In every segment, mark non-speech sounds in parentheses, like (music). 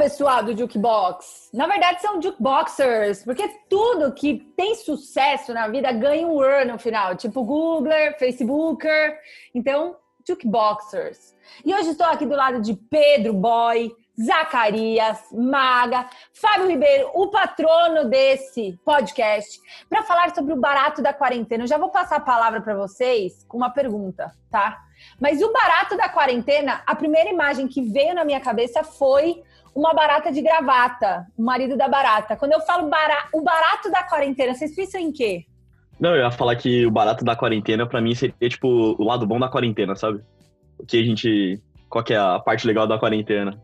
pessoal do Jukebox. Na verdade, são Jukeboxers, porque tudo que tem sucesso na vida ganha um word no final, tipo Googler, Facebooker. Então, Jukeboxers. E hoje estou aqui do lado de Pedro Boy, Zacarias, Maga, Fábio Ribeiro, o patrono desse podcast, para falar sobre o barato da quarentena. Eu já vou passar a palavra para vocês com uma pergunta, tá? Mas o barato da quarentena, a primeira imagem que veio na minha cabeça foi uma barata de gravata, o marido da barata. Quando eu falo bara o barato da quarentena, vocês pensam em quê? Não, eu ia falar que o barato da quarentena, para mim, seria tipo o lado bom da quarentena, sabe? O que a gente. Qual que é a parte legal da quarentena?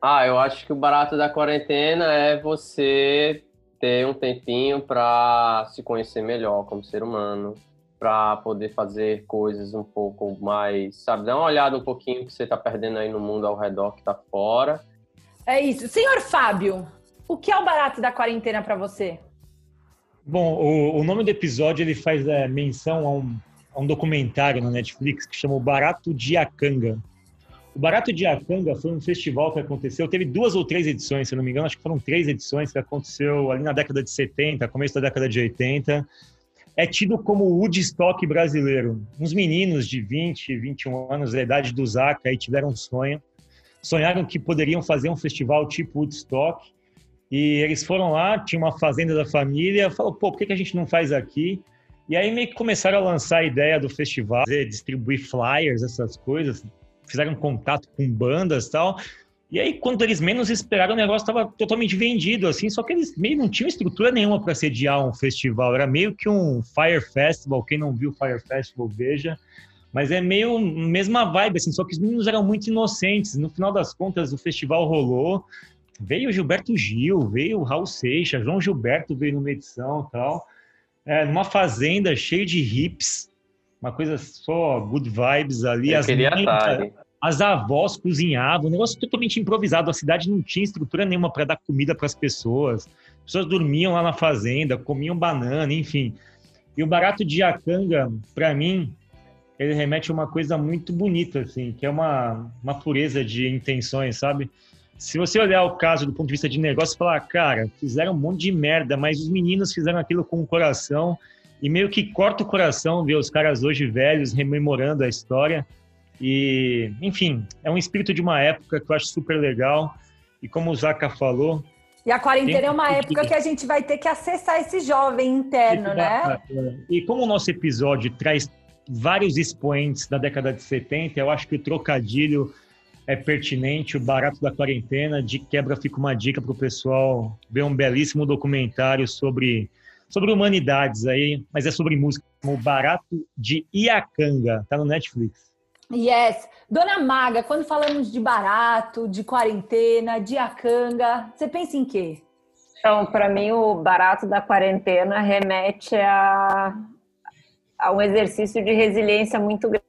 Ah, eu acho que o barato da quarentena é você ter um tempinho para se conhecer melhor como ser humano, para poder fazer coisas um pouco mais, sabe, dar uma olhada um pouquinho que você está perdendo aí no mundo ao redor que está fora. É isso. Senhor Fábio, o que é o barato da quarentena para você? Bom, o, o, nome do episódio ele faz é, menção a um, a um documentário na Netflix que chama O Barato de Akanga. O Barato de Akanga foi um festival que aconteceu, teve duas ou três edições, se não me engano, acho que foram três edições que aconteceu ali na década de 70, começo da década de 80. É tido como o Woodstock brasileiro. Uns meninos de 20, 21 anos, da idade do Zaca, aí tiveram um sonho. Sonharam que poderiam fazer um festival tipo Woodstock e eles foram lá, tinha uma fazenda da família, falou, pô, por que, que a gente não faz aqui? E aí meio que começaram a lançar a ideia do festival, distribuir flyers, essas coisas, fizeram contato com bandas tal. E aí, quando eles menos esperaram, o negócio estava totalmente vendido, assim, só que eles meio não tinham estrutura nenhuma para sediar um festival, era meio que um Fire Festival, quem não viu Fire Festival, veja. Mas é meio mesma vibe, assim, só que os meninos eram muito inocentes. No final das contas, o festival rolou, veio Gilberto Gil, veio Raul Seixas, João Gilberto veio numa edição tal. É, numa fazenda cheia de hips, uma coisa só good vibes ali. Eu as, mães, as avós cozinhavam, um negócio totalmente improvisado. A cidade não tinha estrutura nenhuma para dar comida para as pessoas. As pessoas dormiam lá na fazenda, comiam banana, enfim. E o barato de Acanga, para mim, ele remete a uma coisa muito bonita, assim, que é uma, uma pureza de intenções, sabe? se você olhar o caso do ponto de vista de negócio, falar, cara, fizeram um monte de merda, mas os meninos fizeram aquilo com o coração e meio que corta o coração ver os caras hoje velhos rememorando a história. E, enfim, é um espírito de uma época que eu acho super legal. E como o Zaka falou. E a quarentena é uma época que a gente vai ter que acessar esse jovem interno, né? E como o nosso episódio traz vários expoentes da década de 70, eu acho que o trocadilho é pertinente, o barato da quarentena. De quebra fica uma dica para o pessoal ver um belíssimo documentário sobre, sobre humanidades aí, mas é sobre música, o Barato de Iacanga, tá no Netflix. Yes. Dona Maga, quando falamos de barato, de quarentena, de Iacanga, você pensa em quê? Então, para mim, o barato da quarentena remete a, a um exercício de resiliência muito grande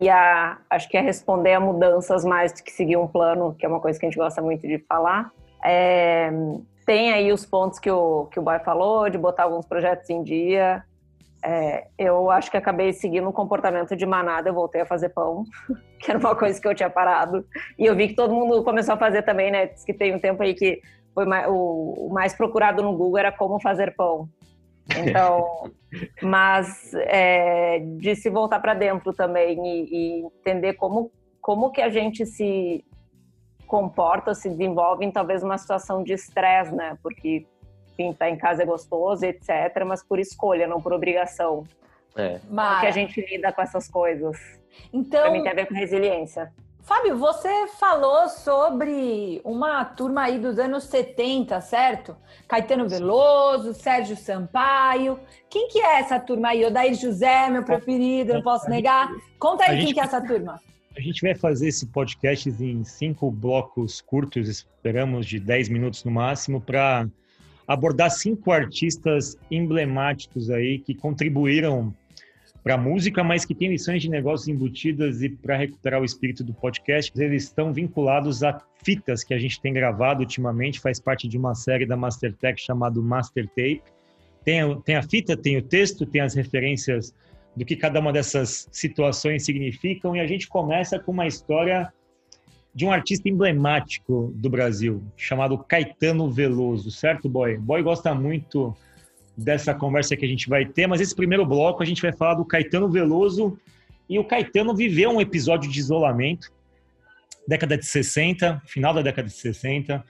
e a, acho que é responder a mudanças mais do que seguir um plano, que é uma coisa que a gente gosta muito de falar. É, tem aí os pontos que o, que o Boy falou, de botar alguns projetos em dia. É, eu acho que acabei seguindo um comportamento de manada, eu voltei a fazer pão, (laughs) que era uma coisa que eu tinha parado. E eu vi que todo mundo começou a fazer também, né? Diz que tem um tempo aí que foi mais, o, o mais procurado no Google era como fazer pão. Então, (laughs) mas é, de se voltar para dentro também e, e, entender como, como que a gente se comporta, se desenvolve em talvez uma situação de estresse, né? Porque, enfim, tá em casa é gostoso, etc., mas por escolha, não por obrigação. É. Mas... Como que a gente lida com essas coisas? Então... Mim tem a ver com resiliência. Fábio, você falou sobre uma turma aí dos anos 70, certo? Caetano Veloso, Sérgio Sampaio. Quem que é essa turma aí? Odair José, meu preferido, não posso negar. Conta aí quem que é essa turma. A gente vai fazer esse podcast em cinco blocos curtos, esperamos de 10 minutos no máximo, para abordar cinco artistas emblemáticos aí que contribuíram para música, mas que tem lições de negócios embutidas e para recuperar o espírito do podcast, eles estão vinculados a fitas que a gente tem gravado ultimamente, faz parte de uma série da Mastertech chamado Master Tape. Tem, tem a fita, tem o texto, tem as referências do que cada uma dessas situações significam e a gente começa com uma história de um artista emblemático do Brasil, chamado Caetano Veloso, certo, Boy? Boy gosta muito dessa conversa que a gente vai ter, mas esse primeiro bloco a gente vai falar do Caetano Veloso e o Caetano viveu um episódio de isolamento, década de 60, final da década de 60,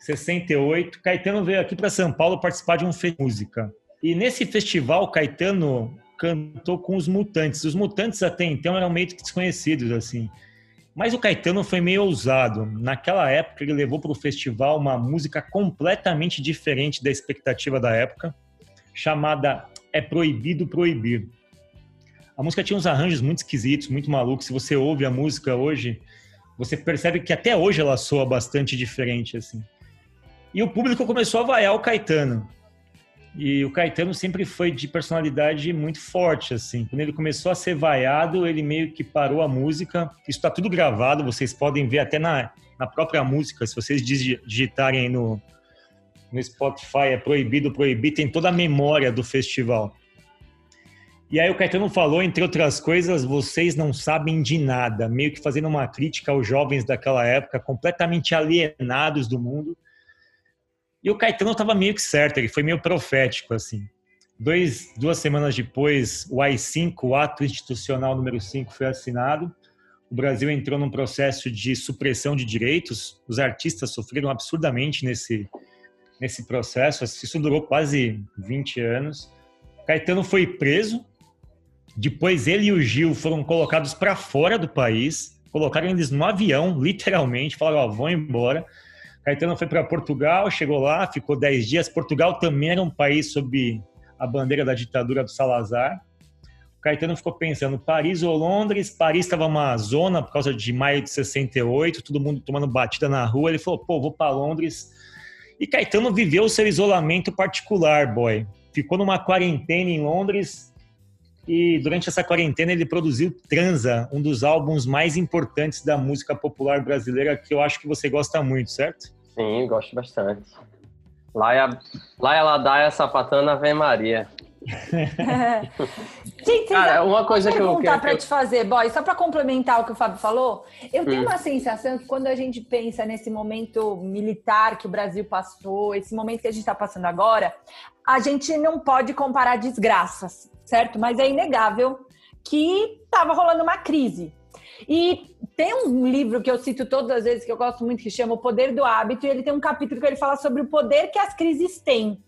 68. Caetano veio aqui para São Paulo participar de um festival de música. E nesse festival, Caetano cantou com os Mutantes. Os Mutantes até então eram meio que desconhecidos, assim. Mas o Caetano foi meio ousado. Naquela época, ele levou para o festival uma música completamente diferente da expectativa da época, chamada É Proibido Proibir. A música tinha uns arranjos muito esquisitos, muito malucos. Se você ouve a música hoje, você percebe que até hoje ela soa bastante diferente, assim. E o público começou a vaiar o Caetano. E o Caetano sempre foi de personalidade muito forte, assim. Quando ele começou a ser vaiado, ele meio que parou a música. Isso está tudo gravado, vocês podem ver até na, na própria música, se vocês digitarem no, no Spotify, é proibido, proibir, tem toda a memória do festival. E aí o Caetano falou, entre outras coisas, vocês não sabem de nada, meio que fazendo uma crítica aos jovens daquela época, completamente alienados do mundo e o Caetano estava meio que certo, ele foi meio profético, assim. Dois, duas semanas depois, o AI-5, o Ato Institucional número 5, foi assinado. O Brasil entrou num processo de supressão de direitos. Os artistas sofreram absurdamente nesse, nesse processo. Isso durou quase 20 anos. Caetano foi preso. Depois ele e o Gil foram colocados para fora do país. Colocaram eles no avião, literalmente. Falaram, ó, vão embora. Caetano foi para Portugal, chegou lá, ficou 10 dias. Portugal também era um país sob a bandeira da ditadura do Salazar. O Caetano ficou pensando, Paris ou Londres? Paris estava uma zona por causa de maio de 68, todo mundo tomando batida na rua. Ele falou, pô, vou para Londres. E Caetano viveu seu isolamento particular, boy. Ficou numa quarentena em Londres e durante essa quarentena ele produziu Transa, um dos álbuns mais importantes da música popular brasileira que eu acho que você gosta muito, certo? Sim, gosto bastante. Laia, Laia Ladaia Sapatana Ave Maria. (laughs) Gente, Cara, uma coisa que eu perguntar para te fazer, boy, só para complementar o que o Fábio falou, eu tenho hum. uma sensação que quando a gente pensa nesse momento militar que o Brasil passou, esse momento que a gente está passando agora, a gente não pode comparar desgraças, certo? Mas é inegável que estava rolando uma crise. E tem um livro que eu cito todas as vezes que eu gosto muito que chama O Poder do Hábito, e ele tem um capítulo que ele fala sobre o poder que as crises têm.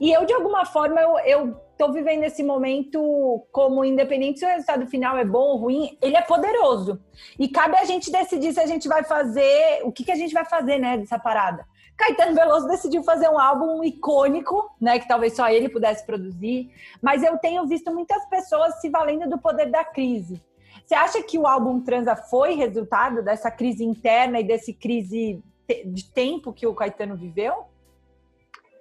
E eu, de alguma forma, eu, eu tô vivendo esse momento como independente se o resultado final é bom ou ruim, ele é poderoso. E cabe a gente decidir se a gente vai fazer, o que, que a gente vai fazer, né, dessa parada. Caetano Veloso decidiu fazer um álbum icônico, né, que talvez só ele pudesse produzir, mas eu tenho visto muitas pessoas se valendo do poder da crise. Você acha que o álbum Transa foi resultado dessa crise interna e desse crise de tempo que o Caetano viveu?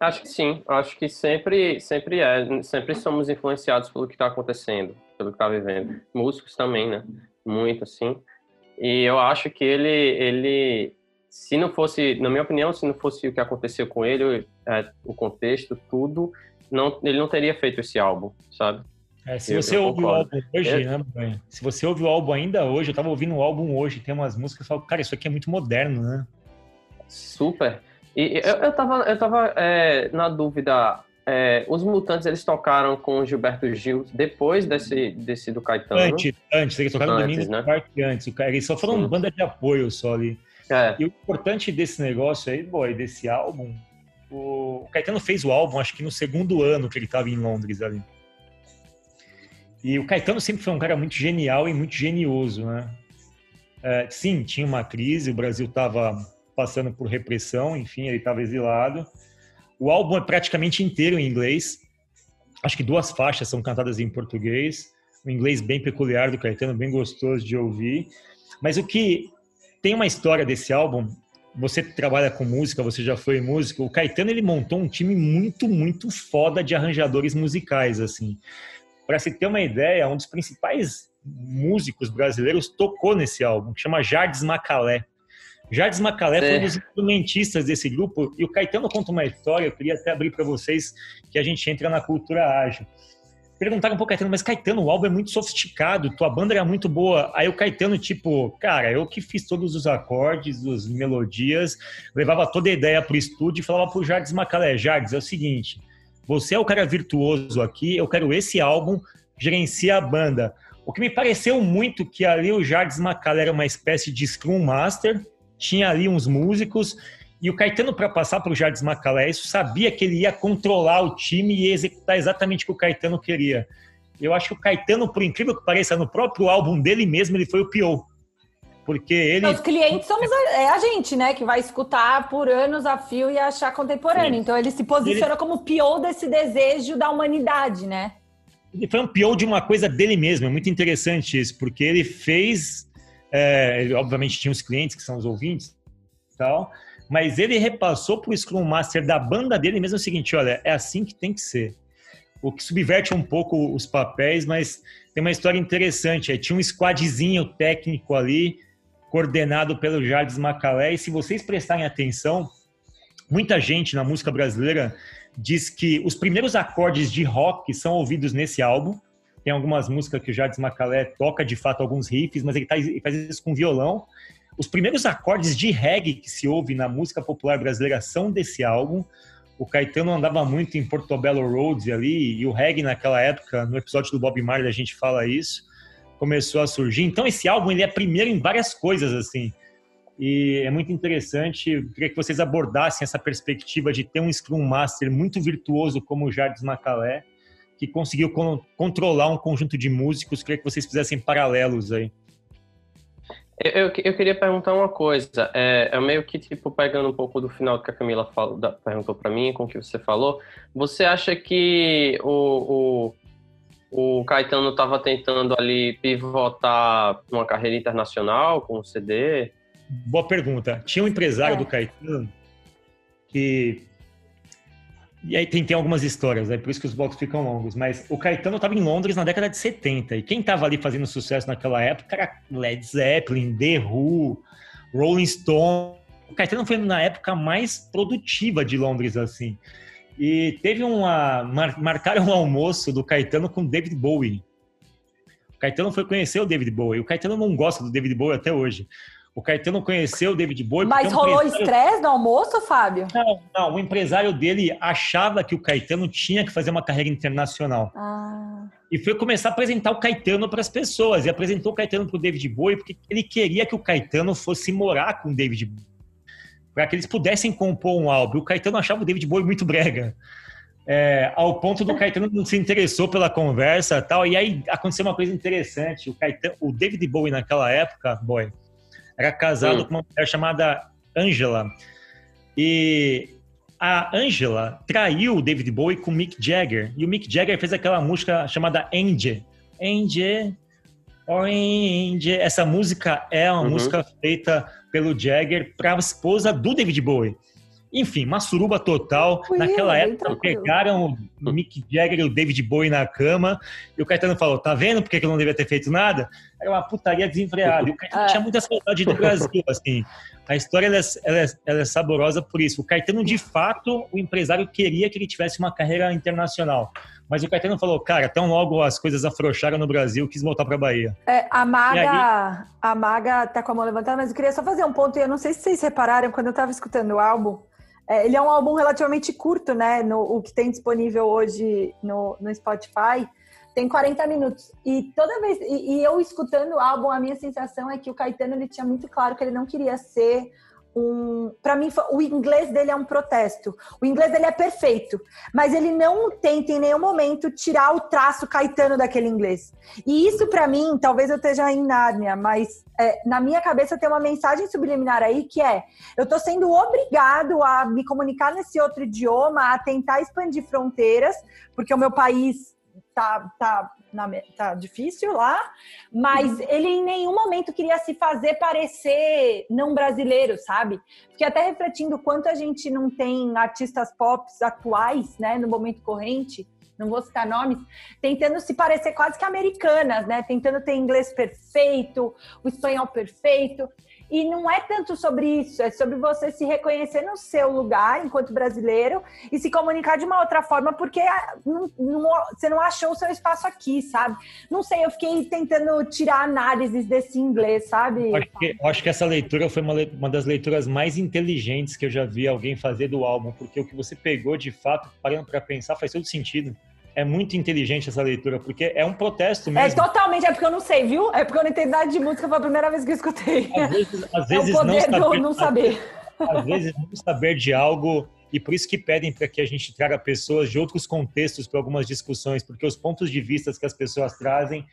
Acho que sim. Acho que sempre, sempre é. Sempre somos influenciados pelo que está acontecendo, pelo que está vivendo. Músicos também, né? Muito assim. E eu acho que ele, ele, se não fosse, na minha opinião, se não fosse o que aconteceu com ele, é, o contexto, tudo, não, ele não teria feito esse álbum, sabe? É, se eu, você ouve o álbum hoje, né, se você ouve o álbum ainda hoje, eu tava ouvindo o álbum hoje, tem umas músicas que eu falo, cara, isso aqui é muito moderno, né? Super. E eu, eu tava, eu tava é, na dúvida, é, os Mutantes eles tocaram com o Gilberto Gil depois desse, desse do Caetano? Antes, antes eles tocaram antes, no Domingo né? Parque antes. Eles só foram Sim. banda de apoio só ali. É. E o importante desse negócio aí, boy, desse álbum, o Caetano fez o álbum, acho que no segundo ano que ele estava em Londres ali. E o Caetano sempre foi um cara muito genial e muito genioso, né? É, sim, tinha uma crise, o Brasil estava passando por repressão, enfim, ele estava exilado. O álbum é praticamente inteiro em inglês. Acho que duas faixas são cantadas em português. Um inglês bem peculiar do Caetano, bem gostoso de ouvir. Mas o que tem uma história desse álbum, você trabalha com música, você já foi músico, o Caetano ele montou um time muito, muito foda de arranjadores musicais, assim. Para se ter uma ideia, um dos principais músicos brasileiros tocou nesse álbum, que chama Jardes Macalé. Jardes Macalé é. foi um dos instrumentistas desse grupo, e o Caetano conta uma história, eu queria até abrir para vocês, que a gente entra na cultura ágil. perguntaram pro Caetano, mas Caetano, o álbum é muito sofisticado, tua banda era muito boa. Aí o Caetano, tipo, cara, eu que fiz todos os acordes, as melodias, levava toda a ideia pro estúdio e falava pro Jardim Macalé, Jardim, é o seguinte, você é o cara virtuoso aqui, eu quero esse álbum, gerencia a banda. O que me pareceu muito que ali o Jardim Macalé era uma espécie de Scrum Master, tinha ali uns músicos, e o Caetano, para passar para o Jardim Macalé, isso sabia que ele ia controlar o time e executar exatamente o que o Caetano queria. Eu acho que o Caetano, por incrível que pareça, no próprio álbum dele mesmo, ele foi o pior. Porque ele. Os clientes somos a, é a gente, né? Que vai escutar por anos a fio e achar contemporâneo. Então ele se posiciona ele... como o pior desse desejo da humanidade, né? Ele foi um pior de uma coisa dele mesmo. É muito interessante isso, porque ele fez. É, ele, obviamente tinha os clientes que são os ouvintes tal mas ele repassou para o Scrum Master da banda dele mesmo o seguinte: olha, é assim que tem que ser. O que subverte um pouco os papéis, mas tem uma história interessante. tinha um squadzinho técnico ali, coordenado pelo Jardim Macalé, e se vocês prestarem atenção, muita gente na música brasileira diz que os primeiros acordes de rock são ouvidos nesse álbum. Tem algumas músicas que o Jardim Macalé toca de fato alguns riffs, mas ele, tá, ele faz isso com violão. Os primeiros acordes de reggae que se ouve na música popular brasileira são desse álbum. O Caetano andava muito em Portobello Road ali, e o reggae naquela época, no episódio do Bob Marley a gente fala isso, começou a surgir. Então esse álbum ele é primeiro em várias coisas assim. E é muito interessante, eu queria que vocês abordassem essa perspectiva de ter um Scrum Master muito virtuoso como o Jardim Macalé, que conseguiu controlar um conjunto de músicos. Eu queria que vocês fizessem paralelos aí. Eu, eu queria perguntar uma coisa. É, é, meio que, tipo, pegando um pouco do final que a Camila falou, da, perguntou para mim, com o que você falou. Você acha que o, o, o Caetano estava tentando ali pivotar uma carreira internacional com o CD? Boa pergunta. Tinha um empresário é. do Caetano que e aí tem, tem algumas histórias, é por isso que os blocos ficam longos. Mas o Caetano estava em Londres na década de 70. E quem estava ali fazendo sucesso naquela época era Led Zeppelin, The Who, Rolling Stone. O Caetano foi na época mais produtiva de Londres, assim. E teve uma. Mar, marcaram um almoço do Caetano com David Bowie. O Caetano foi conhecer o David Bowie. O Caetano não gosta do David Bowie até hoje. O Caetano conheceu o David Bowie. Mas rolou estresse no almoço, Fábio? Não, não. O empresário dele achava que o Caetano tinha que fazer uma carreira internacional. Ah. E foi começar a apresentar o Caetano para as pessoas. E apresentou o Caetano para o David Bowie porque ele queria que o Caetano fosse morar com o David Bowie. Para que eles pudessem compor um álbum. O Caetano achava o David Bowie muito brega. É, ao ponto do Caetano não se interessou pela conversa tal. E aí aconteceu uma coisa interessante. O, Caetano, o David Bowie naquela época, boy, era casado hum. com uma mulher chamada Angela. E a Angela traiu o David Bowie com o Mick Jagger. E o Mick Jagger fez aquela música chamada Angel. Angel, Orange. Essa música é uma uhum. música feita pelo Jagger para a esposa do David Bowie. Enfim, uma suruba total. Naquela época, pegaram o Mick Jagger e o David Bowie na cama. E o Caetano falou: tá vendo por que eu não devia ter feito nada? Era uma putaria desenfreada. E o Caetano ah. tinha muita saudade do Brasil, assim. A história ela é, ela, é, ela é, saborosa por isso. O Caetano, de fato, o empresário queria que ele tivesse uma carreira internacional. Mas o Caetano falou, cara, tão logo as coisas afrouxaram no Brasil, quis voltar para Bahia. É, a Maga, aí... a Maga tá com a mão levantada, mas eu queria só fazer um ponto, e eu não sei se vocês repararam, quando eu estava escutando o álbum, é, ele é um álbum relativamente curto, né? No, o que tem disponível hoje no, no Spotify tem 40 minutos. E toda vez. E, e, eu escutando o álbum, a minha sensação é que o Caetano ele tinha muito claro que ele não queria ser um. Para mim, o inglês dele é um protesto. O inglês dele é perfeito, mas ele não tenta em nenhum momento tirar o traço Caetano daquele inglês. E isso, para mim, talvez eu esteja em Nárnia, mas é, na minha cabeça tem uma mensagem subliminar aí que é: eu estou sendo obrigado a me comunicar nesse outro idioma, a tentar expandir fronteiras, porque o meu país tá, tá, na, tá difícil lá, mas uhum. ele em nenhum momento queria se fazer parecer não brasileiro, sabe? Fiquei até refletindo quanto a gente não tem artistas pop atuais, né, no momento corrente não vou citar nomes, tentando se parecer quase que americanas, né? Tentando ter inglês perfeito, o espanhol perfeito. E não é tanto sobre isso, é sobre você se reconhecer no seu lugar enquanto brasileiro e se comunicar de uma outra forma, porque ah, não, não, você não achou o seu espaço aqui, sabe? Não sei, eu fiquei tentando tirar análises desse inglês, sabe? Acho que, acho que essa leitura foi uma, uma das leituras mais inteligentes que eu já vi alguém fazer do álbum, porque o que você pegou de fato, parando para pensar, faz todo sentido é muito inteligente essa leitura, porque é um protesto é mesmo. É totalmente, é porque eu não sei, viu? É porque eu não entendo nada de música, foi a primeira vez que eu escutei. Às vezes, às (laughs) vezes é o poder não saber, não saber. Às vezes não saber de algo, e por isso que pedem para que a gente traga pessoas de outros contextos para algumas discussões, porque os pontos de vista que as pessoas trazem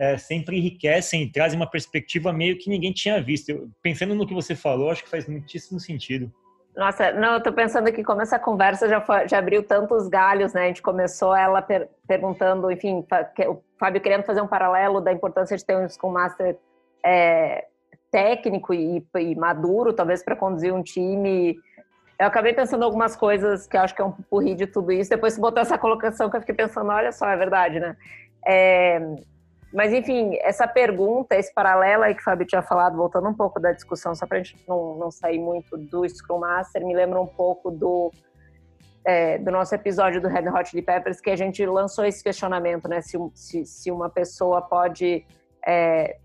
é, sempre enriquecem e trazem uma perspectiva meio que ninguém tinha visto. Eu, pensando no que você falou, acho que faz muitíssimo sentido. Nossa, não, eu tô pensando aqui como essa conversa já, foi, já abriu tantos galhos, né? A gente começou ela per, perguntando, enfim, o Fábio querendo fazer um paralelo da importância de ter um Scrum Master é, técnico e, e, maduro, talvez para conduzir um time. Eu acabei pensando algumas coisas que acho que é um porri de tudo isso. Depois você botou essa colocação que eu fiquei pensando, olha só, é verdade, né? É, mas, enfim, essa pergunta, esse paralelo aí que o Fábio tinha falado, voltando um pouco da discussão, só para a gente não, não sair muito do Scrum Master, me lembra um pouco do, é, do nosso episódio do Red Hot Chili Peppers, que a gente lançou esse questionamento, né? Se, se, se uma pessoa pode... É,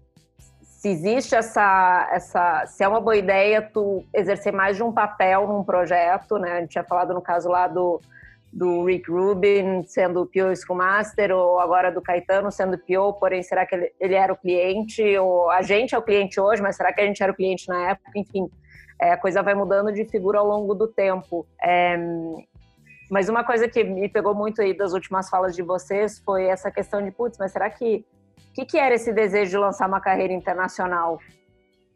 se existe essa, essa... Se é uma boa ideia tu exercer mais de um papel num projeto, né? A gente tinha falado no caso lá do do Rick Rubin sendo o Scrum Master, ou agora do Caetano sendo PO, porém, será que ele, ele, era o cliente? Ou a gente é o cliente hoje, mas será que a gente era o cliente na época? Enfim, é, a coisa vai mudando de figura ao longo do tempo. É, mas uma coisa que me pegou muito aí das últimas falas de vocês foi essa questão de, putz, mas será que... O que, que era esse desejo de lançar uma carreira internacional?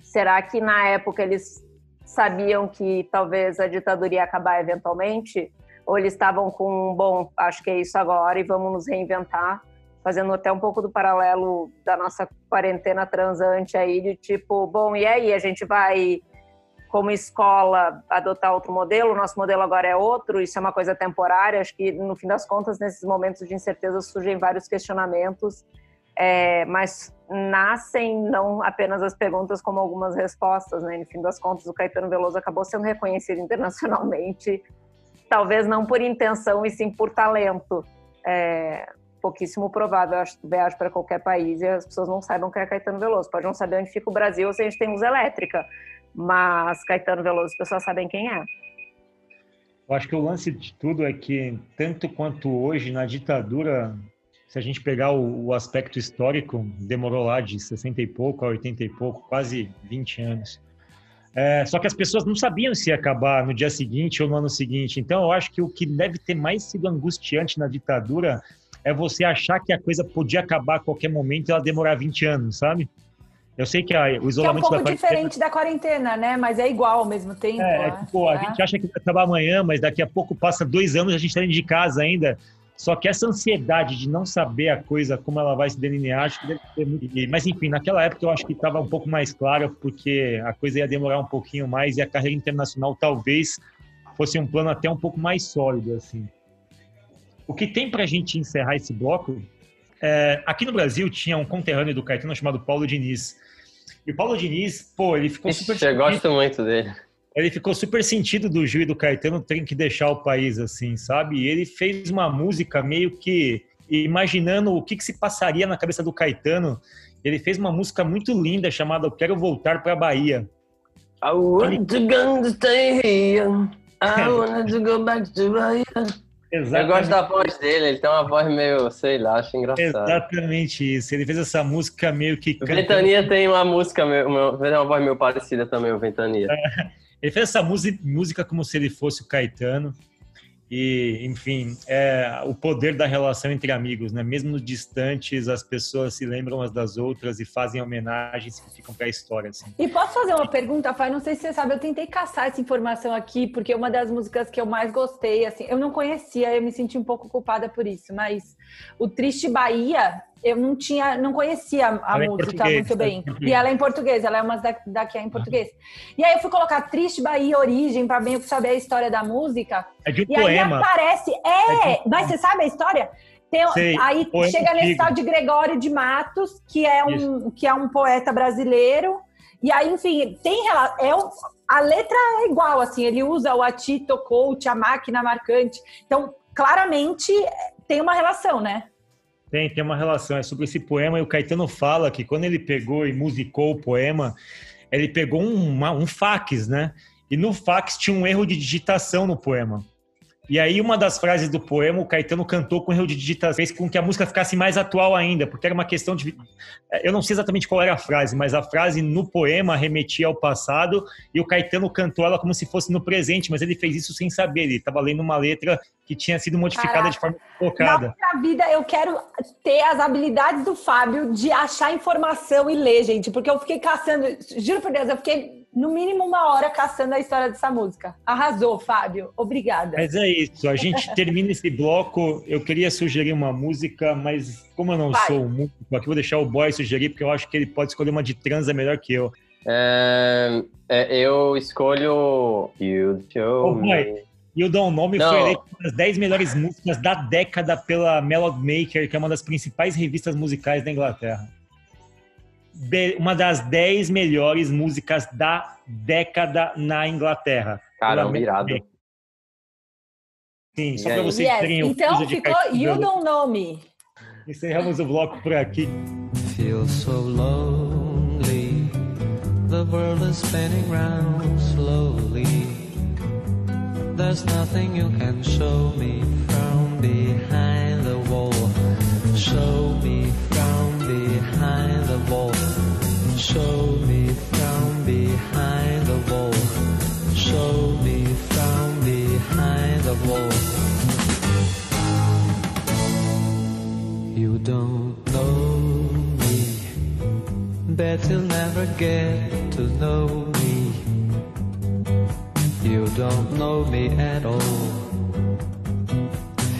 Será que na época eles sabiam que talvez a ditadura ia acabar eventualmente? Ou eles estavam com, bom, acho que é isso agora e vamos nos reinventar, fazendo até um pouco do paralelo da nossa quarentena transante aí, de tipo, bom, e aí, a gente vai, como escola, adotar outro modelo, nosso modelo agora é outro, isso é uma coisa temporária, acho que, no fim das contas, nesses momentos de incerteza surgem vários questionamentos, é, mas nascem não apenas as perguntas como algumas respostas, né? No fim das contas, o Caetano Veloso acabou sendo reconhecido internacionalmente talvez não por intenção e sim por talento. É pouquíssimo provável, eu acho que viaja para qualquer país e as pessoas não saibam quem é Caetano Veloso. Pode não saber onde fica o Brasil se a gente tem luz elétrica, mas Caetano Veloso as pessoas sabem quem é. Eu acho que o lance de tudo é que, tanto quanto hoje, na ditadura, se a gente pegar o, o aspecto histórico, demorou lá de 60 e pouco a 80 e pouco, quase 20 anos. É, só que as pessoas não sabiam se ia acabar no dia seguinte ou no ano seguinte. Então, eu acho que o que deve ter mais sido angustiante na ditadura é você achar que a coisa podia acabar a qualquer momento e ela demorar 20 anos, sabe? Eu sei que a, o isolamento que é um pouco diferente da quarentena, né? Mas é igual ao mesmo tempo. É, é tipo, a é. gente acha que vai acabar amanhã, mas daqui a pouco passa dois anos e a gente está dentro de casa ainda. Só que essa ansiedade de não saber a coisa, como ela vai se delinear, acho que deve ser muito. Mas enfim, naquela época eu acho que estava um pouco mais claro, porque a coisa ia demorar um pouquinho mais e a carreira internacional talvez fosse um plano até um pouco mais sólido, assim. O que tem para a gente encerrar esse bloco é, aqui no Brasil tinha um conterrâneo do Caetano chamado Paulo Diniz. E o Paulo Diniz, pô, ele ficou Ixi, super. Eu gosto muito dele ele ficou super sentido do Gil e do Caetano tem que deixar o país assim, sabe? E ele fez uma música meio que imaginando o que, que se passaria na cabeça do Caetano. Ele fez uma música muito linda chamada Eu Quero Voltar para Bahia. I want to go to stay here. I (laughs) want to go back to Bahia. Exatamente. Eu gosto da voz dele, ele tem uma voz meio, sei lá, acho engraçado. Exatamente isso. Ele fez essa música meio que. O Ventania tem uma música, meio, uma voz meio parecida também, o Ventania. (laughs) Ele fez essa música como se ele fosse o Caetano. E, enfim, é o poder da relação entre amigos, né? Mesmo distantes, as pessoas se lembram umas das outras e fazem homenagens que ficam para a história. Assim. E posso fazer uma pergunta, Fai? Não sei se você sabe, eu tentei caçar essa informação aqui, porque uma das músicas que eu mais gostei, assim, eu não conhecia, eu me senti um pouco culpada por isso, mas o Triste Bahia eu não tinha, não conhecia a ela é música é muito bem. E ela é em português, ela é uma daqui é em português. E aí eu fui colocar Triste Bahia Origem para bem saber a história da música. É de um e poema. aí aparece, é, é mas você sabe a história? Tem, Sei, aí chega nesse tal de Gregório de Matos, que é um que é um poeta brasileiro E aí, enfim, tem é o, a letra é igual, assim, ele usa o atito, coach, a máquina marcante. Então, claramente tem uma relação, né? Tem, tem uma relação. É sobre esse poema e o Caetano fala que quando ele pegou e musicou o poema, ele pegou um, uma, um fax, né? E no fax tinha um erro de digitação no poema. E aí, uma das frases do poema, o Caetano cantou com erro de digitação, fez com que a música ficasse mais atual ainda, porque era uma questão de. Eu não sei exatamente qual era a frase, mas a frase no poema remetia ao passado e o Caetano cantou ela como se fosse no presente, mas ele fez isso sem saber. Ele estava lendo uma letra que tinha sido modificada Caraca. de forma colocada. Na vida, eu quero ter as habilidades do Fábio de achar informação e ler, gente, porque eu fiquei caçando. Juro por Deus, eu fiquei no mínimo uma hora caçando a história dessa música. Arrasou, Fábio. Obrigada. Mas é isso. A gente (laughs) termina esse bloco. Eu queria sugerir uma música, mas como eu não Vai. sou um músico, aqui vou deixar o boy sugerir, porque eu acho que ele pode escolher uma de transa melhor que eu. É, é, eu escolho You Show oh, Me. You Don't Know Me foi eleito uma das 10 melhores músicas da década pela Melody Maker, que é uma das principais revistas musicais da Inglaterra uma das 10 melhores músicas da década na Inglaterra. Caramba, irado. Sim, só para vocês yes. terem o Então ficou You Don't Know Me. Encerramos o bloco por aqui. Feel so lonely The world is spinning round slowly There's nothing you can show me from behind the wall Show me from behind the wall Show me from behind the wall. Show me from behind the wall. You don't know me, bet you'll never get to know me. You don't know me at all.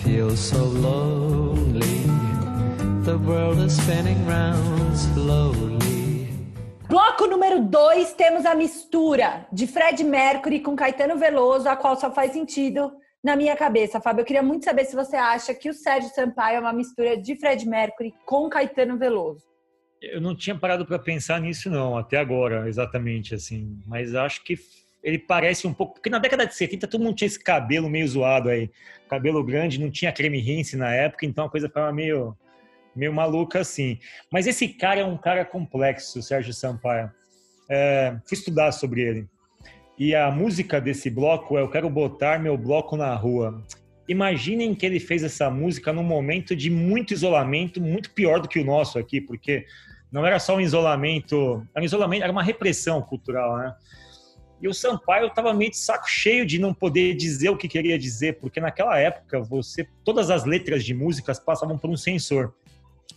Feel so lonely. The world is spinning round slowly. Bloco número 2, temos a mistura de Fred Mercury com Caetano Veloso, a qual só faz sentido na minha cabeça, Fábio. Eu queria muito saber se você acha que o Sérgio Sampaio é uma mistura de Fred Mercury com Caetano Veloso. Eu não tinha parado para pensar nisso, não, até agora, exatamente, assim. Mas acho que ele parece um pouco. Porque na década de 70 todo mundo tinha esse cabelo meio zoado aí. Cabelo grande, não tinha creme rinse na época, então a coisa ficava meio meio maluca assim. Mas esse cara é um cara complexo, Sérgio Sampaio. É, fui estudar sobre ele. E a música desse bloco é Eu Quero Botar Meu Bloco na Rua. Imaginem que ele fez essa música num momento de muito isolamento, muito pior do que o nosso aqui, porque não era só um isolamento, era um isolamento, era uma repressão cultural, né? E o Sampaio estava meio de saco cheio de não poder dizer o que queria dizer, porque naquela época você todas as letras de músicas passavam por um censor.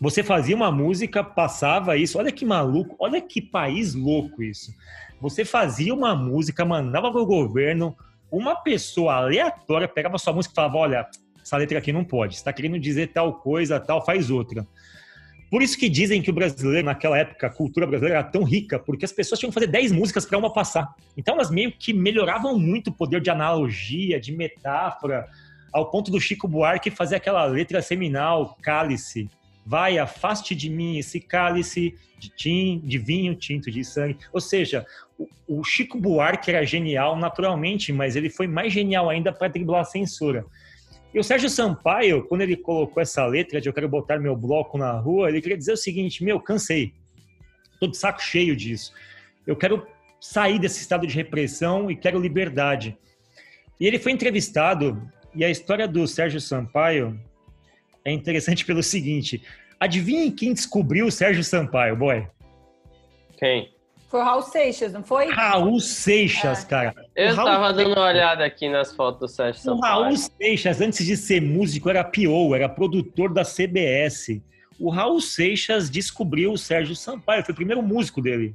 Você fazia uma música, passava isso. Olha que maluco, olha que país louco isso. Você fazia uma música, mandava para o governo, uma pessoa aleatória pegava sua música e falava: Olha, essa letra aqui não pode, está querendo dizer tal coisa, tal, faz outra. Por isso que dizem que o brasileiro, naquela época, a cultura brasileira era tão rica, porque as pessoas tinham que fazer 10 músicas para uma passar. Então elas meio que melhoravam muito o poder de analogia, de metáfora, ao ponto do Chico Buarque fazer aquela letra seminal, Cálice, Vai, afaste de mim esse cálice de, tim, de vinho tinto de sangue. Ou seja, o, o Chico Buarque era genial naturalmente, mas ele foi mais genial ainda para driblar a censura. E o Sérgio Sampaio, quando ele colocou essa letra de eu quero botar meu bloco na rua, ele queria dizer o seguinte: meu, cansei. Tô de saco cheio disso. Eu quero sair desse estado de repressão e quero liberdade. E ele foi entrevistado, e a história do Sérgio Sampaio é interessante pelo seguinte: adivinhe quem descobriu o Sérgio Sampaio, boy? Quem? Foi o Raul Seixas, não foi? Raul Seixas, é. cara. Eu Raul tava dando uma olhada aqui nas fotos do Sérgio Sampaio. O Raul Seixas, antes de ser músico, era PO, era produtor da CBS. O Raul Seixas descobriu o Sérgio Sampaio, foi o primeiro músico dele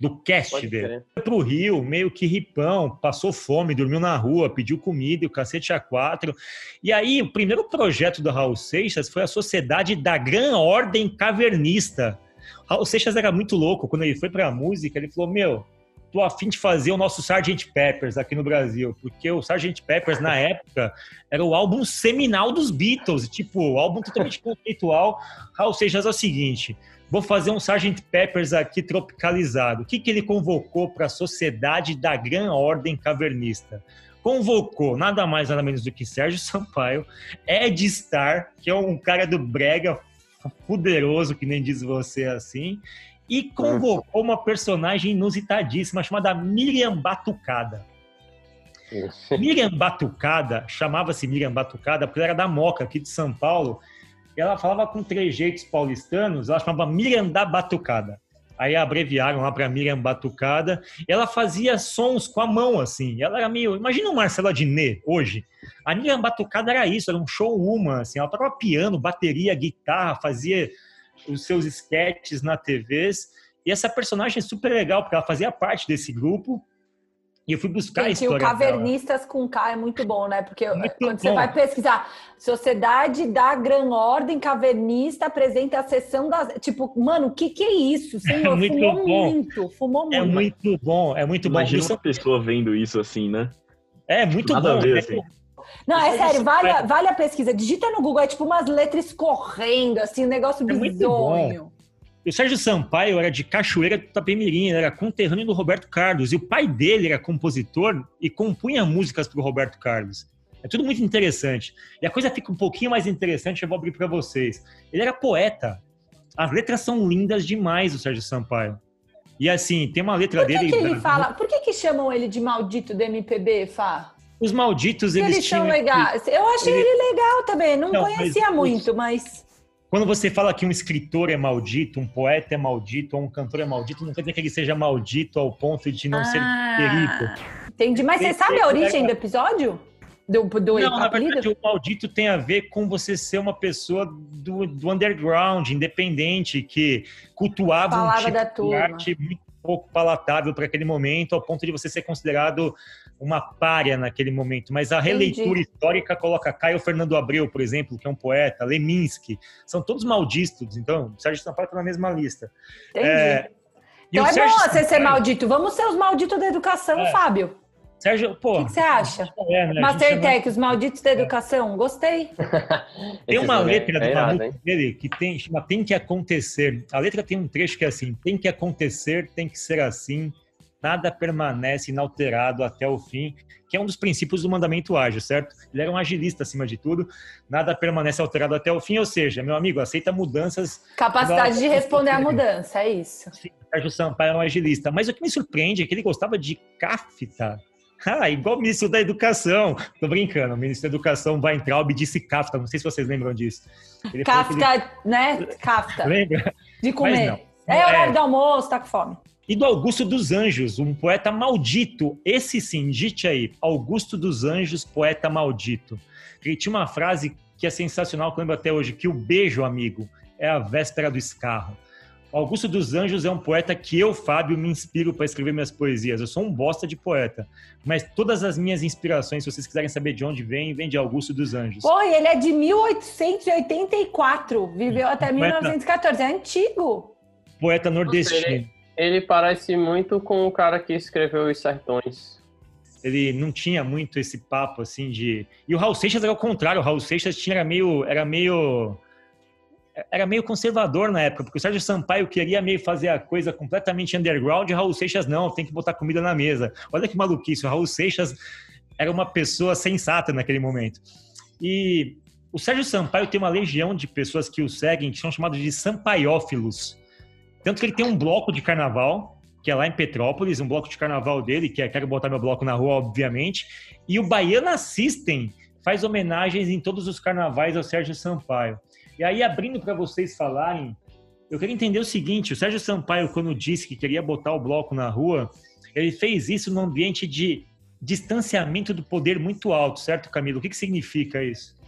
do cast dele. Foi pro Rio, meio que ripão, passou fome, dormiu na rua, pediu comida e o cacete a quatro. E aí, o primeiro projeto do Raul Seixas foi a Sociedade da Gran Ordem Cavernista. Raul Seixas era muito louco. Quando ele foi pra música, ele falou: Meu, tô afim de fazer o nosso Sgt. Peppers aqui no Brasil, porque o Sgt. Peppers, na (laughs) época, era o álbum seminal dos Beatles, tipo, o álbum totalmente (laughs) conceitual. Raul Seixas é o seguinte: Vou fazer um Sgt. Peppers aqui tropicalizado. O que, que ele convocou para a sociedade da Gran Ordem Cavernista? Convocou nada mais nada menos do que Sérgio (laughs) Sampaio, Ed Star, que é um cara do brega poderoso, que nem diz você assim, e convocou uma personagem inusitadíssima chamada Miriam Batucada. Miriam Batucada, chamava-se Miriam Batucada porque ela era da Moca, aqui de São Paulo, ela falava com trejeitos paulistanos, ela chamava Miriam da Batucada. Aí abreviaram lá para Miriam Batucada. Ela fazia sons com a mão, assim. Ela era meio. Imagina o Marcelo Adnet hoje. A Miriam Batucada era isso, era um show uma, assim. Ela tocava piano, bateria, guitarra, fazia os seus sketches na TVs. E essa personagem é super legal, porque ela fazia parte desse grupo. E eu fui buscar a Gente, o história dela. Cavernistas com K é muito bom, né? Porque Muito quando você bom. vai pesquisar, Sociedade da Gran Ordem Cavernista apresenta a sessão das. Tipo, mano, o que, que é isso? (laughs) Senhor, muito fumou bom. muito, fumou muito. É muito bom, é muito bom. Imagina Isso uma pessoa vendo isso assim, né? é muito Nada a bom. ver, né? assim. Não, é Isso sério, é vale, a- vale a pesquisa. Digita no Google, é tipo umas letras correndo, assim, um negócio É muito bizonho. O Sérgio Sampaio era de Cachoeira do Itapemirim, ele era conterrâneo do Roberto Carlos. E o pai dele era compositor e compunha músicas para o Roberto Carlos. É tudo muito interessante. E a coisa fica um pouquinho mais interessante, eu vou abrir para vocês. Ele era poeta. As letras são lindas demais, o Sérgio Sampaio. E assim, tem uma letra Por que, dele. que ele fala? Por que, que chamam ele de maldito do MPB, Fá? Os malditos, eles, eles são tinham. legais. Eu achei ele- ele legal também, não, Não, mas conhecia os- muito, mas. Quando você fala que um escritor é maldito, um poeta é maldito, ou um cantor é maldito, não quer dizer que ele seja maldito ao ponto de não ser perito. Ah, Entendi. Mas você sabe a ele origem do episódio? Do, do Não, na verdade, o maldito tem a ver com você ser uma pessoa do, do underground, independente, que cultuava um Falava tipo da de arte muito pouco palatável para aquele momento, ao ponto de você ser considerado uma párea naquele momento. Mas a releitura histórica coloca Caio Fernando Abreu, por exemplo, que é um poeta, Leminski, são todos malditos. Então, Sérgio Sampaio está na mesma lista. Entendi. É, então o é bom você ser maldito. Vamos ser os malditos da educação, É. Fábio. Sérgio, pô, O que, você acha? é, né, Mastertech, os malditos da educação. Gostei. (laughs) Tem uma é- letra é do hein? dele que tem, chama Tem que acontecer. A letra tem um trecho que é assim: tem que acontecer, tem que ser assim, nada permanece inalterado até o fim, que é um dos princípios do mandamento ágil, certo? Ele era um agilista acima de tudo, nada permanece alterado até o fim, ou seja, meu amigo, aceita mudanças. Capacidade de responder à mudança, é isso. Sim, Sérgio Sampaio era um agilista. Mas o que me surpreende é que ele gostava de CAFTA. Ah, igual o ministro da Educação. Tô brincando, o ministro da Educação vai entrar, disse CAFTA, não sei se vocês lembram disso. Ele que ele- Kafka, né? Kafka. Lembra? De comer. não. É horário É. do almoço, tá com fome. E do Augusto dos Anjos, um poeta maldito. Esse sim, digite aí. Augusto dos Anjos, poeta maldito. Ele tinha uma frase que é sensacional, que eu lembro até hoje, que o beijo, amigo, é a véspera do escarro. Augusto dos Anjos é um poeta que eu, Fábio, me inspiro para escrever minhas poesias. Eu sou um bosta de poeta, mas todas as minhas inspirações, se vocês quiserem saber de onde vem, vem de Augusto dos Anjos. Pô, ele é de 1884. Viveu até 1914. É antigo. Poeta nordestino. Ele parece muito com o cara que escreveu Os Sertões. ele não tinha muito esse papo assim de. E o Raul Seixas era o contrário, o Raul Seixas tinha, era meio. Era meio. Era meio conservador na época, porque o Sérgio Sampaio queria meio fazer a coisa completamente underground e Raul Seixas não, tem que botar comida na mesa. Olha que maluquice, o Raul Seixas era uma pessoa sensata naquele momento. E o Sérgio Sampaio tem uma legião de pessoas que o seguem, que são chamados de sampaiófilos. Tanto que ele tem um bloco de carnaval, que é lá em Petrópolis, um bloco de carnaval dele, que é Quero Botar Meu Bloco na Rua, obviamente. E o Baiana System faz homenagens em todos os carnavais ao Sérgio Sampaio. E aí, abrindo para vocês falarem, eu queria entender o seguinte: o Sérgio Sampaio, quando disse que queria botar o bloco na rua, ele fez isso num ambiente de distanciamento do poder muito alto, certo, Camilo? O que, que significa isso?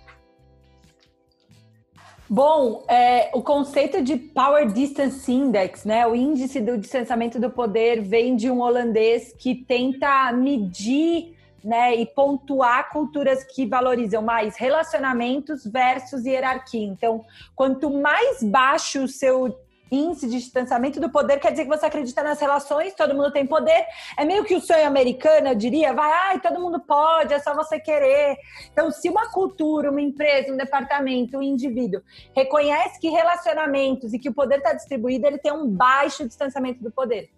Bom, é, o conceito de Power Distance Index, né, o índice do distanciamento do poder, vem de um holandês que tenta medir né, e pontuar culturas que valorizam mais relacionamentos versus hierarquia. Então, quanto mais baixo o seu índice de distanciamento do poder quer dizer que você acredita nas relações, todo mundo tem poder. É meio que o sonho americano, eu diria, vai, ai, todo mundo pode, é só você querer. Então, se uma cultura, uma empresa, um departamento, um indivíduo reconhece que relacionamentos e que o poder está distribuído, ele tem um baixo distanciamento do poder.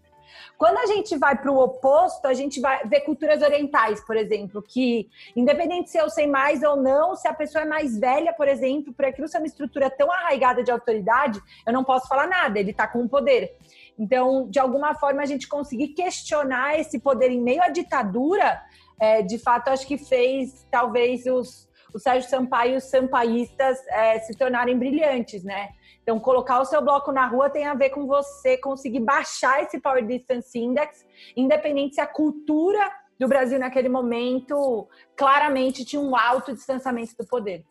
Quando a gente vai para o oposto, a gente vai ver culturas orientais, por exemplo, que independente se eu sei mais ou não, se a pessoa é mais velha, por exemplo, por aquilo ser uma estrutura tão arraigada de autoridade, eu não posso falar nada, ele está com o poder. Então, de alguma forma, a gente conseguir questionar esse poder em meio à ditadura, é, de fato, acho que fez talvez os, o Sérgio Sampaio e os sampaístas é, se tornarem brilhantes, né? Então, colocar o seu bloco na rua tem a ver com você conseguir baixar esse Power Distance Index, independente se a cultura do Brasil naquele momento claramente tinha um alto distanciamento do poder.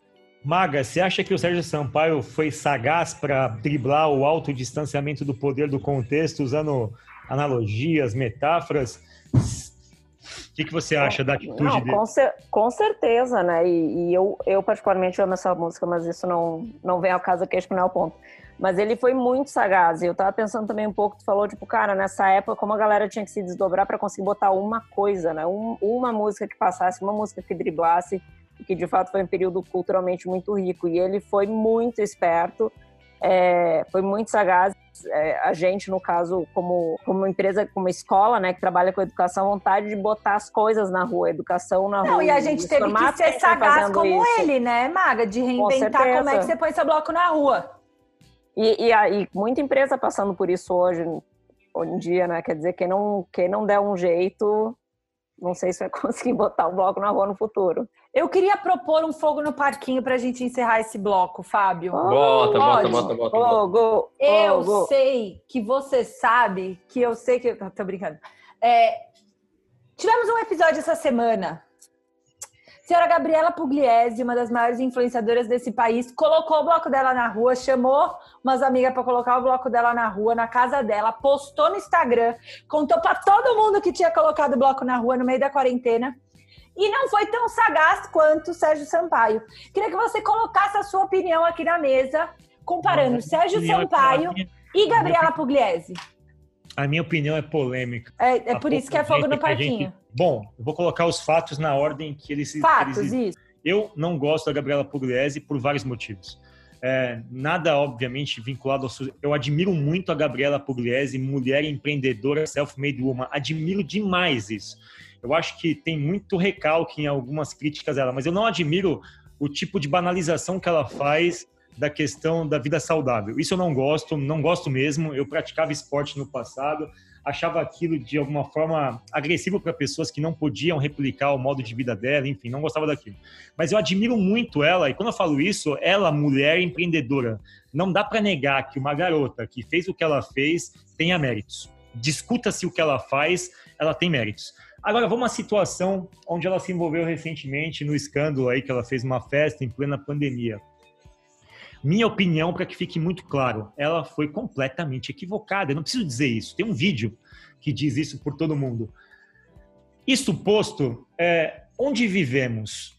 Maga, você acha que o Sérgio Sampaio foi sagaz para driblar o alto distanciamento do poder do contexto, usando analogias, metáforas? O que, que você acha da atitude não, dele? Com, cer com certeza, né? E, e, eu, eu particularmente amo essa música, mas isso não, não vem ao caso aqui, acho que não é o ponto. Mas ele foi muito sagaz. E eu tava pensando também um pouco, tu falou, tipo, cara, nessa época, como a galera tinha que se desdobrar para conseguir botar uma coisa, né? Um, uma música que passasse, uma música que driblasse, que de fato foi um período culturalmente muito rico. E ele foi muito esperto é, foi muito sagaz. É, a gente, no caso, como, como empresa, como escola, né, que trabalha com educação, vontade de botar as coisas na rua, educação na Não, rua. e a gente teve que ser sagaz como isso. ele, né, Maga? De reinventar como é que você põe seu bloco na rua. E, e, e, muita empresa passando por isso hoje, hoje em dia, né? Quer dizer, quem não, quem não der um jeito, não sei se vai (laughs) conseguir botar o bloco na rua no futuro. Eu queria propor um fogo no parquinho para a gente encerrar esse bloco, Fábio. Bota, bota, bota, bota. Fogo, eu fogo. sei que você sabe que eu sei que. Tô brincando. É, tivemos um episódio essa semana. Senhora Gabriela Pugliese, uma das maiores influenciadoras desse país, colocou o bloco dela na rua, chamou umas amigas para colocar o bloco dela na rua, na casa dela, postou no Instagram, contou para todo mundo que tinha colocado o bloco na rua no meio da quarentena e não foi tão sagaz quanto o Sérgio Sampaio. Queria que você colocasse a sua opinião aqui na mesa, comparando Sérgio Sampaio e Gabriela Pugliese. A minha opinião é polêmica. É, é por isso que é fogo no parquinho. Gente... Bom, eu vou colocar os fatos na ordem que eles... Fatos, eles... isso. Eu não gosto da Gabriela Pugliese por vários motivos. É, nada, obviamente, vinculado ao... Eu admiro muito a Gabriela Pugliese, mulher empreendedora, self-made woman. Admiro demais isso. Eu acho que tem muito recalque em algumas críticas dela, mas eu não admiro o tipo de banalização que ela faz da questão da vida saudável. Isso eu não gosto, não gosto mesmo. Eu praticava esporte no passado, achava aquilo de alguma forma agressivo para pessoas que não podiam replicar o modo de vida dela, enfim, não gostava daquilo. Mas eu admiro muito ela, e quando eu falo isso, ela, mulher empreendedora, não dá para negar que uma garota que fez o que ela fez tenha méritos. Discuta-se o que ela faz, ela tem méritos. Agora, vamos à situação onde ela se envolveu recentemente no escândalo aí que ela fez uma festa em plena pandemia. Minha opinião, para que fique muito claro, ela foi completamente equivocada. Eu não preciso dizer isso. Tem um vídeo que diz isso por todo mundo. Isso posto, é, onde vivemos?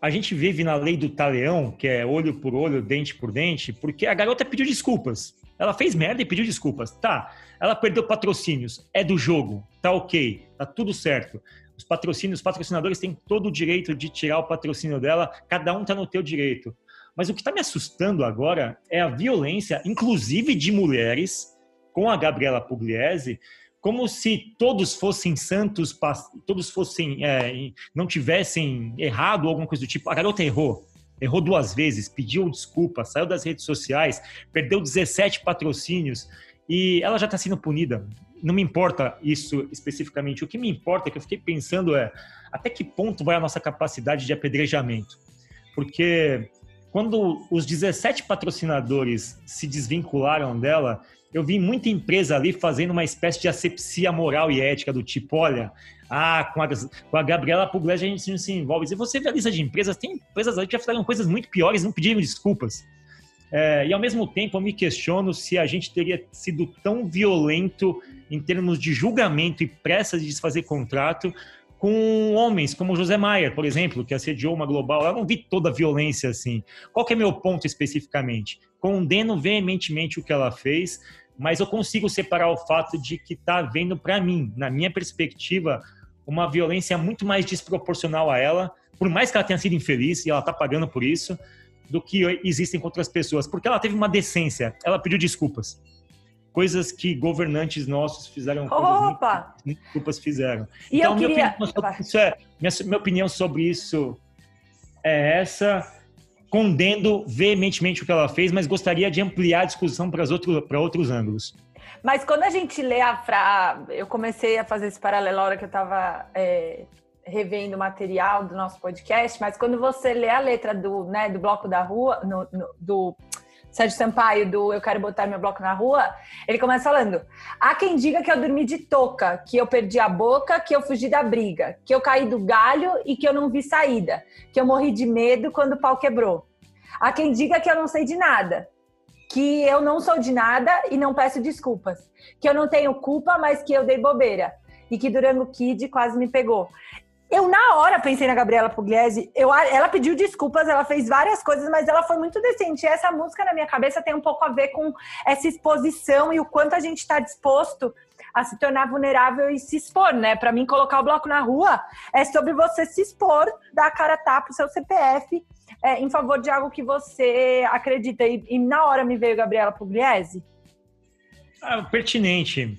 A gente vive na lei do taleão, que é olho por olho, dente por dente, porque a garota pediu desculpas. Ela fez merda e pediu desculpas. Tá, ela perdeu patrocínios. É do jogo. Tá ok. Tá tudo certo. Os patrocínios, os patrocinadores têm todo o direito de tirar o patrocínio dela. Cada um tá no teu direito. Mas o que está me assustando agora é a violência, inclusive de mulheres, com a Gabriela Pugliese, como se todos fossem santos, todos fossem é, não tivessem errado alguma coisa do tipo. A garota errou errou duas vezes, pediu desculpa, saiu das redes sociais, perdeu 17 patrocínios e ela já está sendo punida. Não me importa isso especificamente. O que me importa, é que eu fiquei pensando é até que ponto vai a nossa capacidade de apedrejamento. Porque quando os 17 patrocinadores se desvincularam dela, eu vi muita empresa ali fazendo uma espécie de asepsia moral e ética do tipo, olha, ah, com a, com a Gabriela Pugliese a gente não se envolve. Se você vê a lista de empresas, tem empresas ali que já fizeram coisas muito piores, não pediram desculpas. É, e ao mesmo tempo eu me questiono se a gente teria sido tão violento em termos de julgamento e pressa de desfazer contrato com homens, como José Maier, por exemplo, que assediou uma global. Eu não vi toda a violência assim. Qual é meu ponto especificamente? Condeno veementemente o que ela fez, mas eu consigo separar o fato de que está vendo para mim, na minha perspectiva, uma violência muito mais desproporcional a ela, por mais que ela tenha sido infeliz e ela está pagando por isso, do que existem com outras pessoas, porque ela teve uma decência, ela pediu desculpas coisas que governantes nossos fizeram Opa! muito desculpas fizeram. E então, minha, queria... opinião sobre isso é, minha, minha opinião sobre isso é essa. Condendo veementemente o que ela fez, mas gostaria de ampliar a discussão para outro, outros ângulos. Mas quando a gente lê a frase, eu comecei a fazer esse paralelo na hora que eu estava é, revendo o material do nosso podcast, mas quando você lê a letra do, né, do bloco da rua, no, no, do Sérgio Sampaio, do Eu Quero Botar Meu Bloco na Rua, ele começa falando: há quem diga que eu dormi de touca, que eu perdi a boca, que eu fugi da briga, que eu caí do galho e que eu não vi saída, que eu morri de medo quando o pau quebrou. Há quem diga que eu não sei de nada, que eu não sou de nada e não peço desculpas, que eu não tenho culpa, mas que eu dei bobeira e que Durango Kid quase me pegou. Eu, na hora, pensei na Gabriela Pugliese. Eu, ela pediu desculpas, ela fez várias coisas, mas ela foi muito decente. E essa música, na minha cabeça, tem um pouco a ver com essa exposição e o quanto a gente está disposto a se tornar vulnerável e se expor, né? Para mim, colocar o bloco na rua é sobre você se expor, dar a cara tapa, o seu CPF, é, em favor de algo que você acredita. E, e na hora me veio Gabriela Pugliese. Ah, pertinente.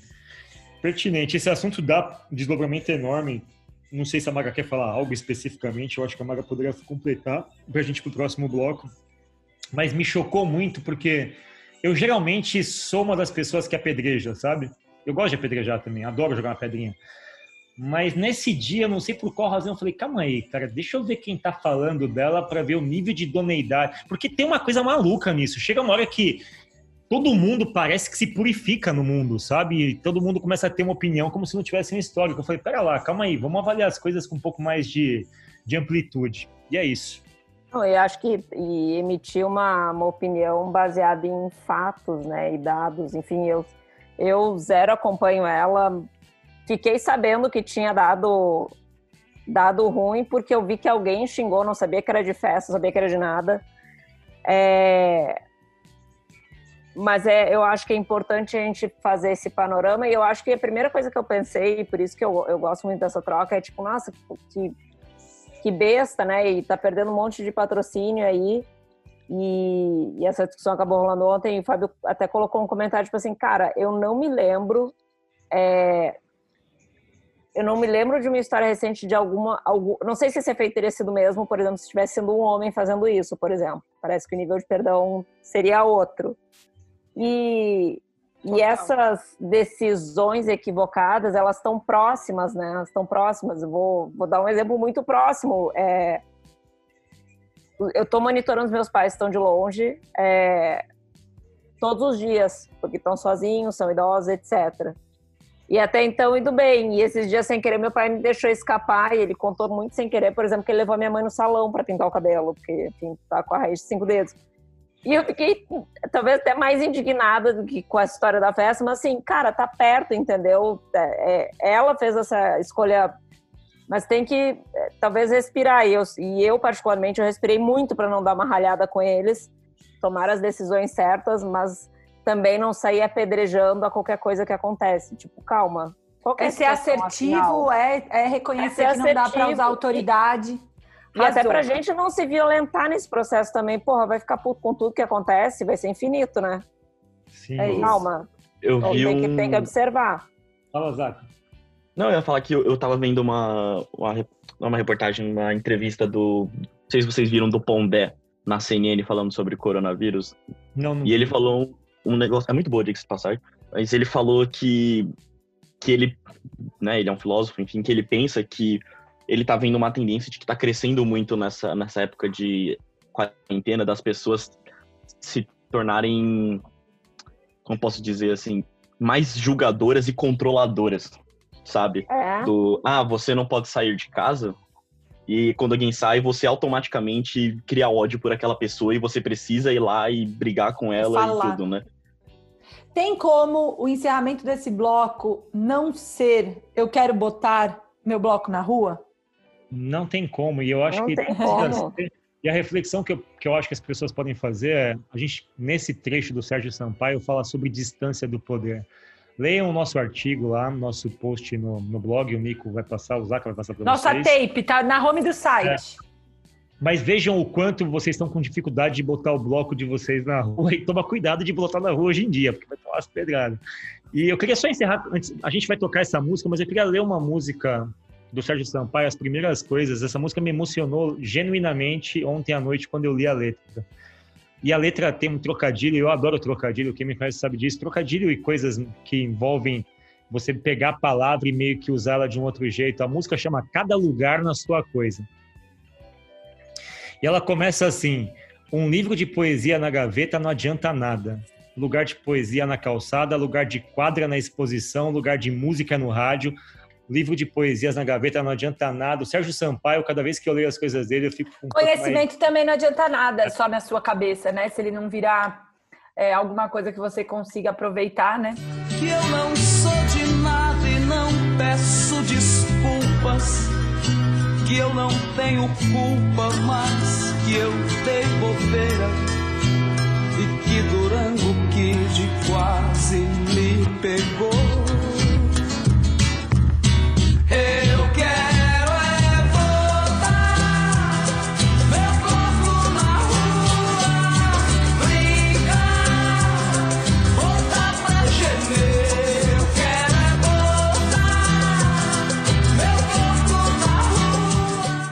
Pertinente. Esse assunto dá desdobramento enorme não sei se a Maga quer falar algo especificamente, eu acho que a Maga poderia completar para a gente o próximo bloco. Mas me chocou muito porque eu geralmente sou uma das pessoas que apedreja, sabe? Eu gosto de apedrejar também, adoro jogar uma pedrinha. Mas nesse dia, não sei por qual razão, eu falei, calma aí, cara, deixa eu ver quem tá falando dela para ver o nível de idoneidade. Porque tem uma coisa maluca nisso. Chega uma hora que todo mundo parece que se purifica no mundo, sabe? E todo mundo começa a ter uma opinião como se não tivesse uma história. Eu falei, pera lá, calma aí, vamos avaliar as coisas com um pouco mais de, de amplitude. E é isso. Eu acho que emitir uma, uma opinião baseada em fatos, né, e dados. Enfim, eu, eu zero acompanho ela. Fiquei sabendo que tinha dado dado ruim porque eu vi que alguém xingou, não sabia que era de festa, sabia que era de nada. É, mas é, eu acho que é importante a gente fazer esse panorama e eu acho que a primeira coisa que eu pensei, por isso que eu, eu gosto muito dessa troca, é tipo, nossa, que, que besta, né? E tá perdendo um monte de patrocínio aí. E, e essa discussão acabou rolando ontem e o Fábio até colocou um comentário, tipo assim, cara, eu não me lembro. É, eu não me lembro de uma história recente de alguma. Algum, não sei se esse efeito teria sido mesmo, por exemplo, se tivesse sido um homem fazendo isso, por exemplo. Parece que o nível de perdão seria outro. E, e essas decisões equivocadas, elas estão próximas, né? Elas estão próximas. Eu vou, vou dar um exemplo muito próximo. É, eu estou monitorando os meus pais, estão de longe, é, todos os dias, porque estão sozinhos, são idosos, etc. E até então indo bem. E esses dias, sem querer, meu pai me deixou escapar. E ele contou muito sem querer, por exemplo, que ele levou a minha mãe no salão para pintar o cabelo, porque, enfim, tá com a raiz de cinco dedos. E eu fiquei talvez até mais indignada do que com a história da festa, mas assim, cara, tá perto, entendeu? É, é, ela fez essa escolha, mas tem que é, talvez respirar. E eu, e eu particularmente, eu respirei muito para não dar uma ralhada com eles, tomar as decisões certas, mas também não sair apedrejando a qualquer coisa que acontece. Tipo, calma. É, é ser assertivo, é, é reconhecer é que não dá para usar autoridade. E Razão. até pra gente não se violentar nesse processo também, porra, vai ficar puto com tudo que acontece, vai ser infinito, né? Sim. É isso. Calma. Eu então, vi tem, um... que, tem que observar. Fala, Zac. Não, eu ia falar que eu, eu tava vendo uma, uma, uma reportagem, uma entrevista do. Não sei se vocês viram do Pondé na CNN falando sobre coronavírus. Não, não. E ele falou um, um negócio. É muito boa, de passagem. Mas ele falou que. Que ele. Né, ele é um filósofo, enfim, que ele pensa que ele tá vendo uma tendência de que tá crescendo muito nessa, nessa época de quarentena, das pessoas se tornarem, como posso dizer assim, mais julgadoras e controladoras, sabe? É. Do, ah, você não pode sair de casa, e quando alguém sai, você automaticamente cria ódio por aquela pessoa e você precisa ir lá e brigar com ela Falar. e tudo, né? Tem como o encerramento desse bloco não ser eu quero botar meu bloco na rua? Não tem como. E eu acho Não que. tem como. E a reflexão que eu, que eu acho que as pessoas podem fazer é: a gente, nesse trecho do Sérgio Sampaio, fala sobre distância do poder. Leiam o nosso artigo lá, nosso post no, no blog, o Nico vai passar, o Zaca vai passar para Nossa vocês. tape, tá na home do site. Mas vejam o quanto vocês estão com dificuldade de botar o bloco de vocês na rua e toma cuidado de botar na rua hoje em dia, porque vai tomar as pedradas. E eu queria só encerrar, antes, a gente vai tocar essa música, mas eu queria ler uma música do Sérgio Sampaio, as primeiras coisas. Essa música me emocionou genuinamente ontem à noite quando eu li a letra. E a letra tem um trocadilho, eu adoro trocadilho, quem me conhece sabe disso. Trocadilho e coisas que envolvem você pegar a palavra e meio que usá-la de um outro jeito. A música chama Cada Lugar na Sua Coisa. E ela começa assim: um livro de poesia na gaveta não adianta nada. Lugar de poesia na calçada, lugar de quadra na exposição, lugar de música no rádio, livro de poesias na gaveta não adianta nada. O Sérgio Sampaio, cada vez que eu leio as coisas dele, eu fico com um pouco mais- Conhecimento também não adianta nada, só na sua cabeça, né? Se ele não virar é, alguma coisa que você consiga aproveitar, né? que eu não sou de nada e não peço desculpas, que eu não tenho culpa, mas que eu dei bobeira e que Durango Kid quase me pegou.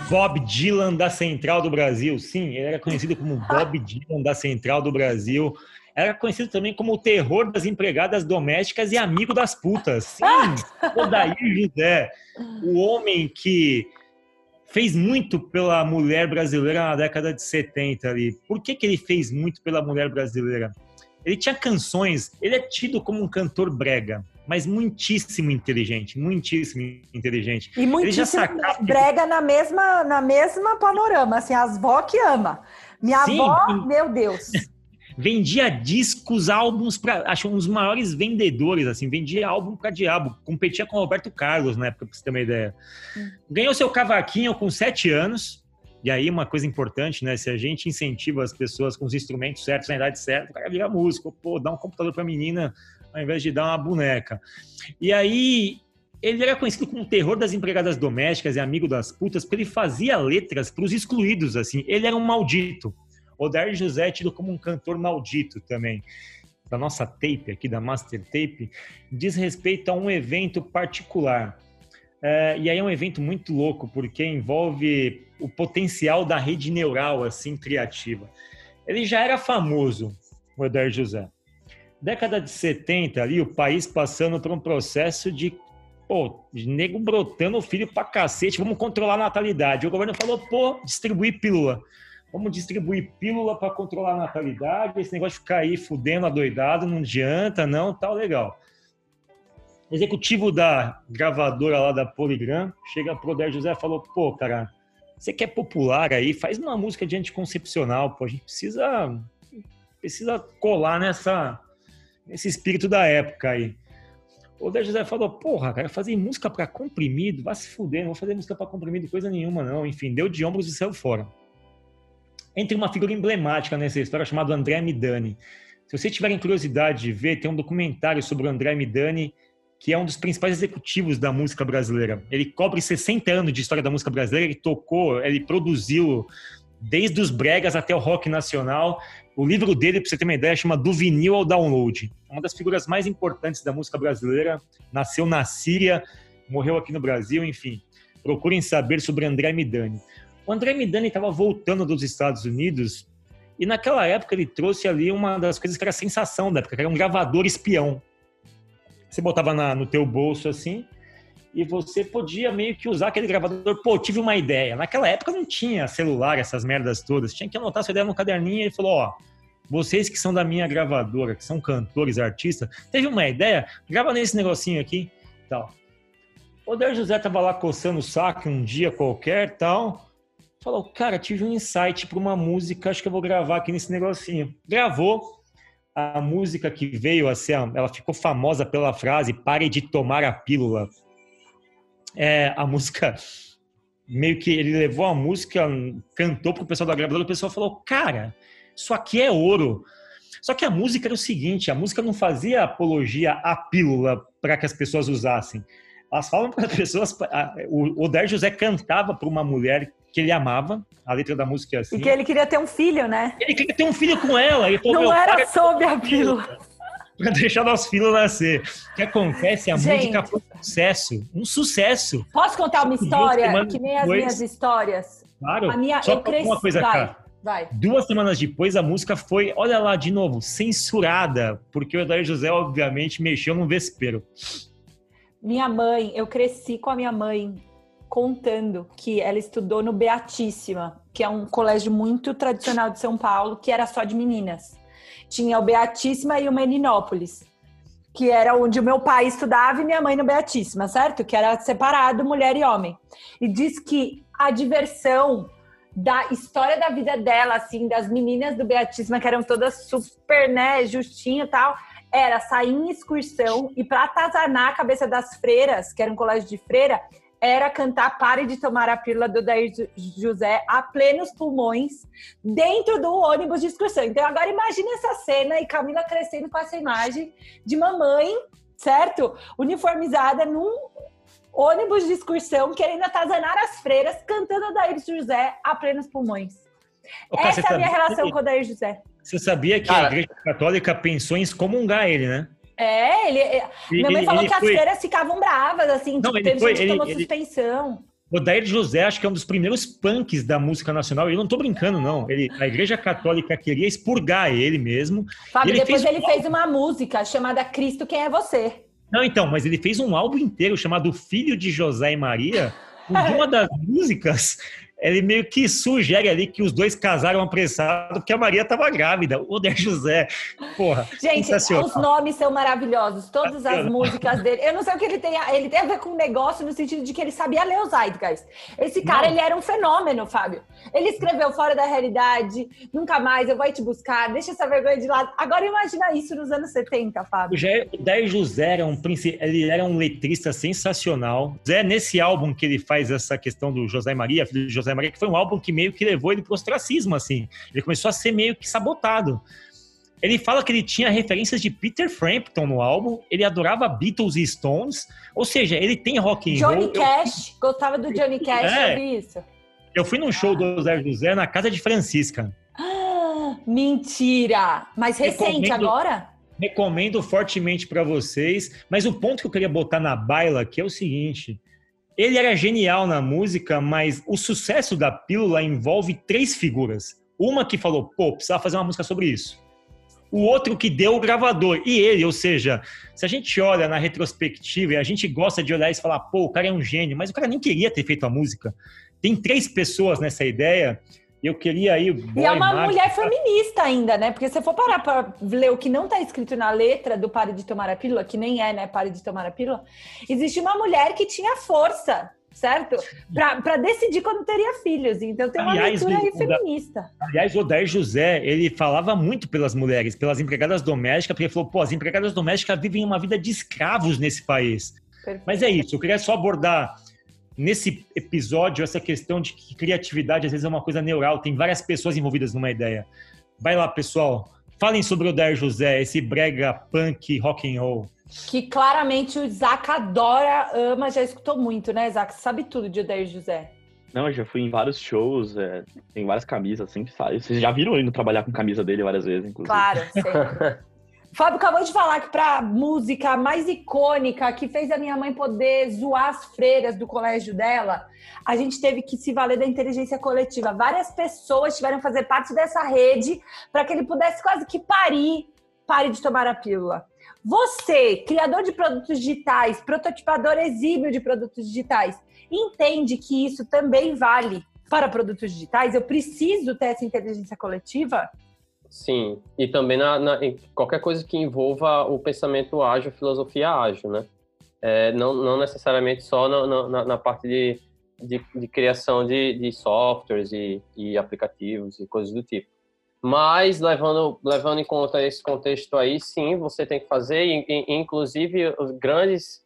Bob Dylan da Central do Brasil. Sim, ele era conhecido como Bob Dylan da Central do Brasil. Era conhecido também como o terror das empregadas domésticas e amigo das putas. Sim, (laughs) Odair José, o homem que fez muito pela mulher brasileira na década de 70 ali. Por que, que ele fez muito pela mulher brasileira? Ele tinha canções, ele é tido como um cantor brega, mas muitíssimo inteligente, muitíssimo inteligente. E muitíssimo brega na mesma, na mesma panorama, assim, as vó que ama. Minha Sim, avó, meu Deus. Vendia discos, álbuns para, acho um dos maiores vendedores, assim, vendia álbum para diabo, competia com o Roberto Carlos na época, pra você ter uma ideia. Ganhou seu cavaquinho com sete anos, e aí uma coisa importante, né, se a gente incentiva as pessoas com os instrumentos certos na idade certa, o cara vira músico, pô, dá um computador pra menina ao invés de dar uma boneca. E aí ele era conhecido como o terror das empregadas domésticas e amigo das putas, porque ele fazia letras para os excluídos, assim, ele era um maldito. Odair José é tido como um cantor maldito também. Da nossa tape aqui, da Master Tape, diz respeito a um evento particular. É, e aí é um evento muito louco, porque envolve o potencial da rede neural, assim, criativa. Ele já era famoso, o Odair José. Década de 70, ali, o país passando por um processo de, pô, nego brotando o filho pra cacete, vamos controlar a natalidade. O governo falou, pô, distribuir pílula. Vamos distribuir pílula para controlar a natalidade. Esse negócio de ficar aí fudendo adoidado não adianta, não, tal, legal. Executivo da gravadora lá da Polygram chega pro Odair José e falou: pô, cara, você quer popular aí, faz uma música de anticoncepcional, pô, a gente precisa, precisa colar nessa, nesse espírito da época aí. O Odair José falou: porra, cara, fazer música para comprimido, vai se fuder, não vou fazer música para comprimido coisa nenhuma, não. Enfim, deu de ombros e saiu fora entre uma figura emblemática nessa história chamada André Midani. Se vocês tiverem curiosidade de ver, tem um documentário sobre o André Midani, que é um dos principais executivos da música brasileira. Ele cobre 60 anos de história da música brasileira, ele tocou, ele produziu desde os bregas até o rock nacional. O livro dele, para você ter uma ideia, chama Do Vinil ao Download. Uma das figuras mais importantes da música brasileira, nasceu na Síria, morreu aqui no Brasil, enfim. Procurem saber sobre André Midani. O André Midani estava voltando dos Estados Unidos e naquela época ele trouxe ali uma das coisas que era sensação da época, que era um gravador espião. Você botava na, no teu bolso assim e você podia meio que usar aquele gravador. Pô, tive uma ideia. Naquela época não tinha celular, essas merdas todas. Tinha que anotar sua ideia no caderninho e ele falou, ó, vocês que são da minha gravadora, que são cantores, artistas, teve uma ideia? Grava nesse negocinho aqui, tal. O Odair José tava lá coçando o saco um dia qualquer, tal falou, cara, tive um insight para uma música, acho que eu vou gravar aqui nesse negocinho. Gravou a música que veio a ser, ela ficou famosa pela frase "Pare de tomar a pílula". é, a música meio que ele levou a música, cantou pro pessoal da gravadora, o pessoal falou, cara, isso aqui é ouro. Só que a música era o seguinte, a música não fazia apologia à pílula para que as pessoas usassem. Elas falam para as (laughs) pessoas, o Odair José cantava para uma mulher que ele amava, a letra da música é assim. E que ele queria ter um filho, né? Ele queria ter um filho com ela. Falou, não era sobre a pílula para deixar nosso filho nascer. O que acontece? A Gente, música foi um sucesso. Um sucesso. Posso contar uma história? Que nem as minhas histórias. Claro. A minha, Só eu cresci... uma coisa, vai, cara. Vai. Duas semanas depois, a música foi, olha lá, de novo, censurada, porque o Edair José, obviamente, mexeu no vespeiro. Minha mãe, eu cresci com a minha mãe contando que ela estudou no Beatíssima, que é um colégio muito tradicional de São Paulo, que era só de meninas tinha o Beatíssima e o Meninópolis, que era onde o meu pai estudava e minha mãe no Beatíssima, certo? Que era separado mulher e homem. E diz que a diversão da história da vida dela, assim, das meninas do Beatíssima, que eram todas super, né, justinho e tal, era sair em excursão e para atazanar a cabeça das freiras, que era um colégio de freira, era cantar Pare de Tomar a Pílula do Dair José a plenos pulmões dentro do ônibus de excursão. Então agora imagine essa cena e Camila crescendo com essa imagem de mamãe, certo? Uniformizada num ônibus de excursão querendo atazanar as freiras cantando Dair José a plenos pulmões. Essa é a minha relação com o Dair José. Você sabia que Cara, a Igreja Católica pensou em excomungar ele, né? É, ele. É, minha mãe falou que as freiras ficavam bravas, assim, não, tipo, teve foi, gente que tomou ele, suspensão. O Dair José, acho que é um dos primeiros punks da música nacional. E eu não tô brincando, não. Ele, a Igreja Católica queria expurgar ele mesmo. Fábio, ele depois fez... ele fez uma música chamada Cristo, Quem é Você? Não, então, mas ele fez um álbum inteiro chamado Filho de José e Maria. (laughs) uma das músicas ele meio que sugere ali que os dois casaram apressado porque a Maria estava grávida. O Oder José, porra. Gente, os nomes são maravilhosos, todas as músicas dele. Eu não sei o que ele tem. Ele tem a ver com um negócio no sentido de que ele sabia ler os Zeitgeist. Esse cara, não. ele era um fenômeno, Fábio. Ele escreveu Fora da Realidade, Nunca Mais, Eu Vou Te Buscar, Deixa Essa Vergonha de Lado. Agora imagina isso nos anos 70, Fábio. O Dair José era um, ele era um letrista sensacional. Zé, nesse álbum que ele faz essa questão do José Maria, filho de José José Maria, que foi um álbum que meio que levou ele pro ostracismo, assim. Ele começou a ser meio que sabotado. Ele fala que ele tinha referências de Peter Frampton no álbum, ele adorava Beatles e Stones, ou seja, ele tem rock and Johnny roll. Johnny Cash, eu... gostava do Johnny Cash, é, eu vi isso. Eu fui num show do Zé José na casa de Francisca. Ah, mentira! Mas recente recomendo, agora? Recomendo fortemente para vocês, mas o ponto que eu queria botar na baila aqui é o seguinte: ele era genial na música, mas o sucesso da pílula envolve três figuras. Uma que falou, pô, precisava fazer uma música sobre isso. O outro que deu o gravador. E ele, ou seja, se a gente olha na retrospectiva e a gente gosta de olhar e falar, pô, o cara é um gênio, mas o cara nem queria ter feito a música. Tem três pessoas nessa ideia eu queria aí. E é uma mulher feminista ainda, né? Porque se for parar para ler o que não está escrito na letra do Pare de Tomar a Pílula, que nem é, né? Pare de Tomar a Pílula, existe uma mulher que tinha força, certo? Para decidir quando teria filhos. Então tem uma aliás, leitura aí feminista. Aliás, o Odair José, ele falava muito pelas mulheres, pelas empregadas domésticas, porque ele falou, pô, as empregadas domésticas vivem uma vida de escravos nesse país. Perfeito. Mas é isso, eu queria só abordar nesse episódio essa questão de que criatividade às vezes é uma coisa neural, tem várias pessoas envolvidas numa ideia. Vai lá, pessoal. Falem sobre o Dair José, esse brega punk rock and roll. Que claramente o Isaac adora, ama, já escutou muito, né, Isaac? Você sabe tudo de Odair José. Não, eu já fui em vários shows, é, tem várias camisas, sempre sai. Vocês já viram ele indo trabalhar com camisa dele várias vezes, inclusive. Claro, sempre. (laughs) Fábio acabou de falar que para música mais icônica que fez a minha mãe poder zoar as freiras do colégio dela, a gente teve que se valer da inteligência coletiva. Várias pessoas tiveram que fazer parte dessa rede para que ele pudesse quase que parir, pare de tomar a pílula. Você, criador de produtos digitais, prototipador exímio de produtos digitais, entende que isso também vale para produtos digitais? Eu preciso ter essa inteligência coletiva? Sim, e também na, na, em qualquer coisa que envolva o pensamento ágil, filosofia ágil, né? É, não, não necessariamente só na, na, na parte de, de, de, criação de, de softwares e, e, aplicativos e coisas do tipo. Mas, levando, levando em conta esse contexto aí, sim, você tem que fazer, e, inclusive, os grandes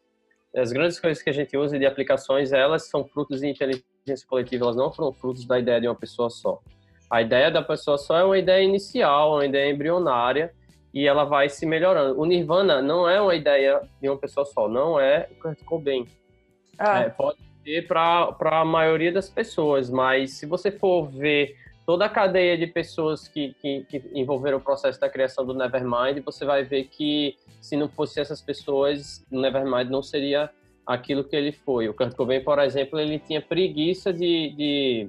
as grandes coisas que a gente usa de aplicações, elas são frutos de inteligência coletiva, elas não foram frutos da ideia de uma pessoa só. A ideia da pessoa só é uma ideia inicial, uma ideia embrionária, e ela vai se melhorando. O Nirvana não é uma ideia de uma pessoa só, não é o Kurt Cobain. Ah. É, pode ser para a maioria das pessoas, mas se você for ver toda a cadeia de pessoas que, que, que, envolveram o processo da criação do Nevermind, você vai ver que se não fosse essas pessoas, o Nevermind não seria aquilo que ele foi. O Kurt Cobain, por exemplo, ele tinha preguiça de, de,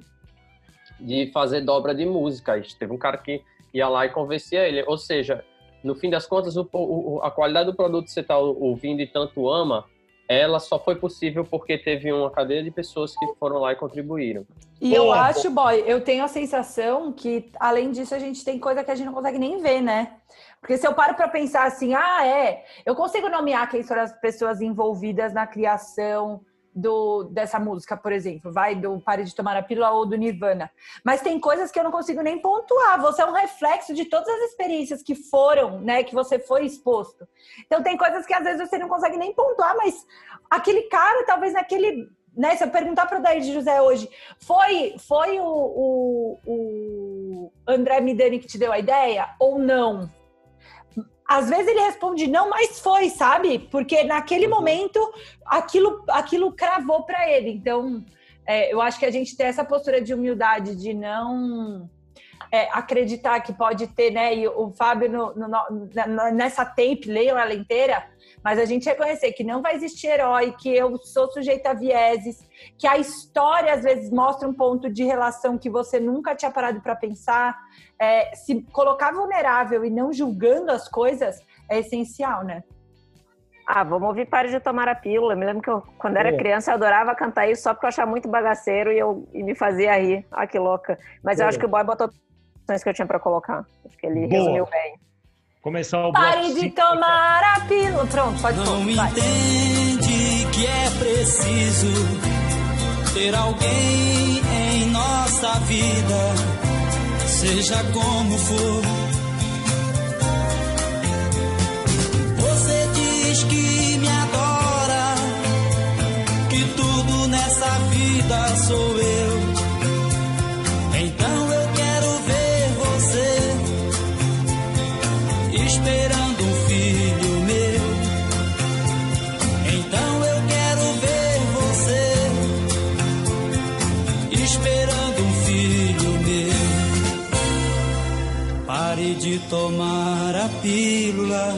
de fazer dobra de música. Teve um cara que ia lá e convencia ele. Ou seja, no fim das contas, o, o, a qualidade do produto que você está ouvindo e tanto ama ela só foi possível porque teve uma cadeia de pessoas que foram lá e contribuíram. E eu acho, boy, eu tenho a sensação que, além disso, a gente tem coisa que a gente não consegue nem ver, né? Porque se eu paro para pensar assim, ah, é, eu consigo nomear quem foram as pessoas envolvidas na criação do, dessa música, por exemplo, vai do Pare de Tomar a Pílula ou do Nirvana. Mas tem coisas que eu não consigo nem pontuar. Você é um reflexo de todas as experiências que foram, né, que você foi exposto. Então tem coisas que às vezes você não consegue nem pontuar, mas aquele cara, talvez naquele. Né, se eu perguntar para o Daí de José hoje, foi, foi o, o, o André Midani que te deu a ideia ou não? Às vezes ele responde não, mas foi, sabe? Porque naquele uhum. momento aquilo, aquilo cravou para ele. Então, é, eu acho que a gente tem essa postura de humildade, de não é, acreditar que pode ter, né? E o Fábio, no, no, nessa tape, leiam ela inteira, mas a gente reconhecer que não vai existir herói, que eu sou sujeita a vieses, que a história às vezes mostra um ponto de relação que você nunca tinha parado para pensar. É, se colocar vulnerável e não julgando as coisas é essencial, né? Ah, vamos ouvir Pare de Tomar a Pílula. Eu me lembro que eu, quando era criança eu adorava cantar isso só porque eu achava muito bagaceiro e, eu, e me fazia rir. Ah, que louca. Mas eu acho que o Boy botou as que eu tinha para colocar. Acho que ele Boa. resumiu bem começar o Pare de tomar a pílula. Pronto, pode Não pôr, entende que é preciso ter alguém em nossa vida, seja como for. Você diz que me adora, que tudo nessa vida sou eu. De tomar a pílula.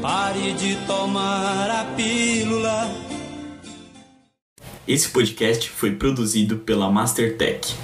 Pare de tomar a pílula. Esse podcast foi produzido pela Mastertech.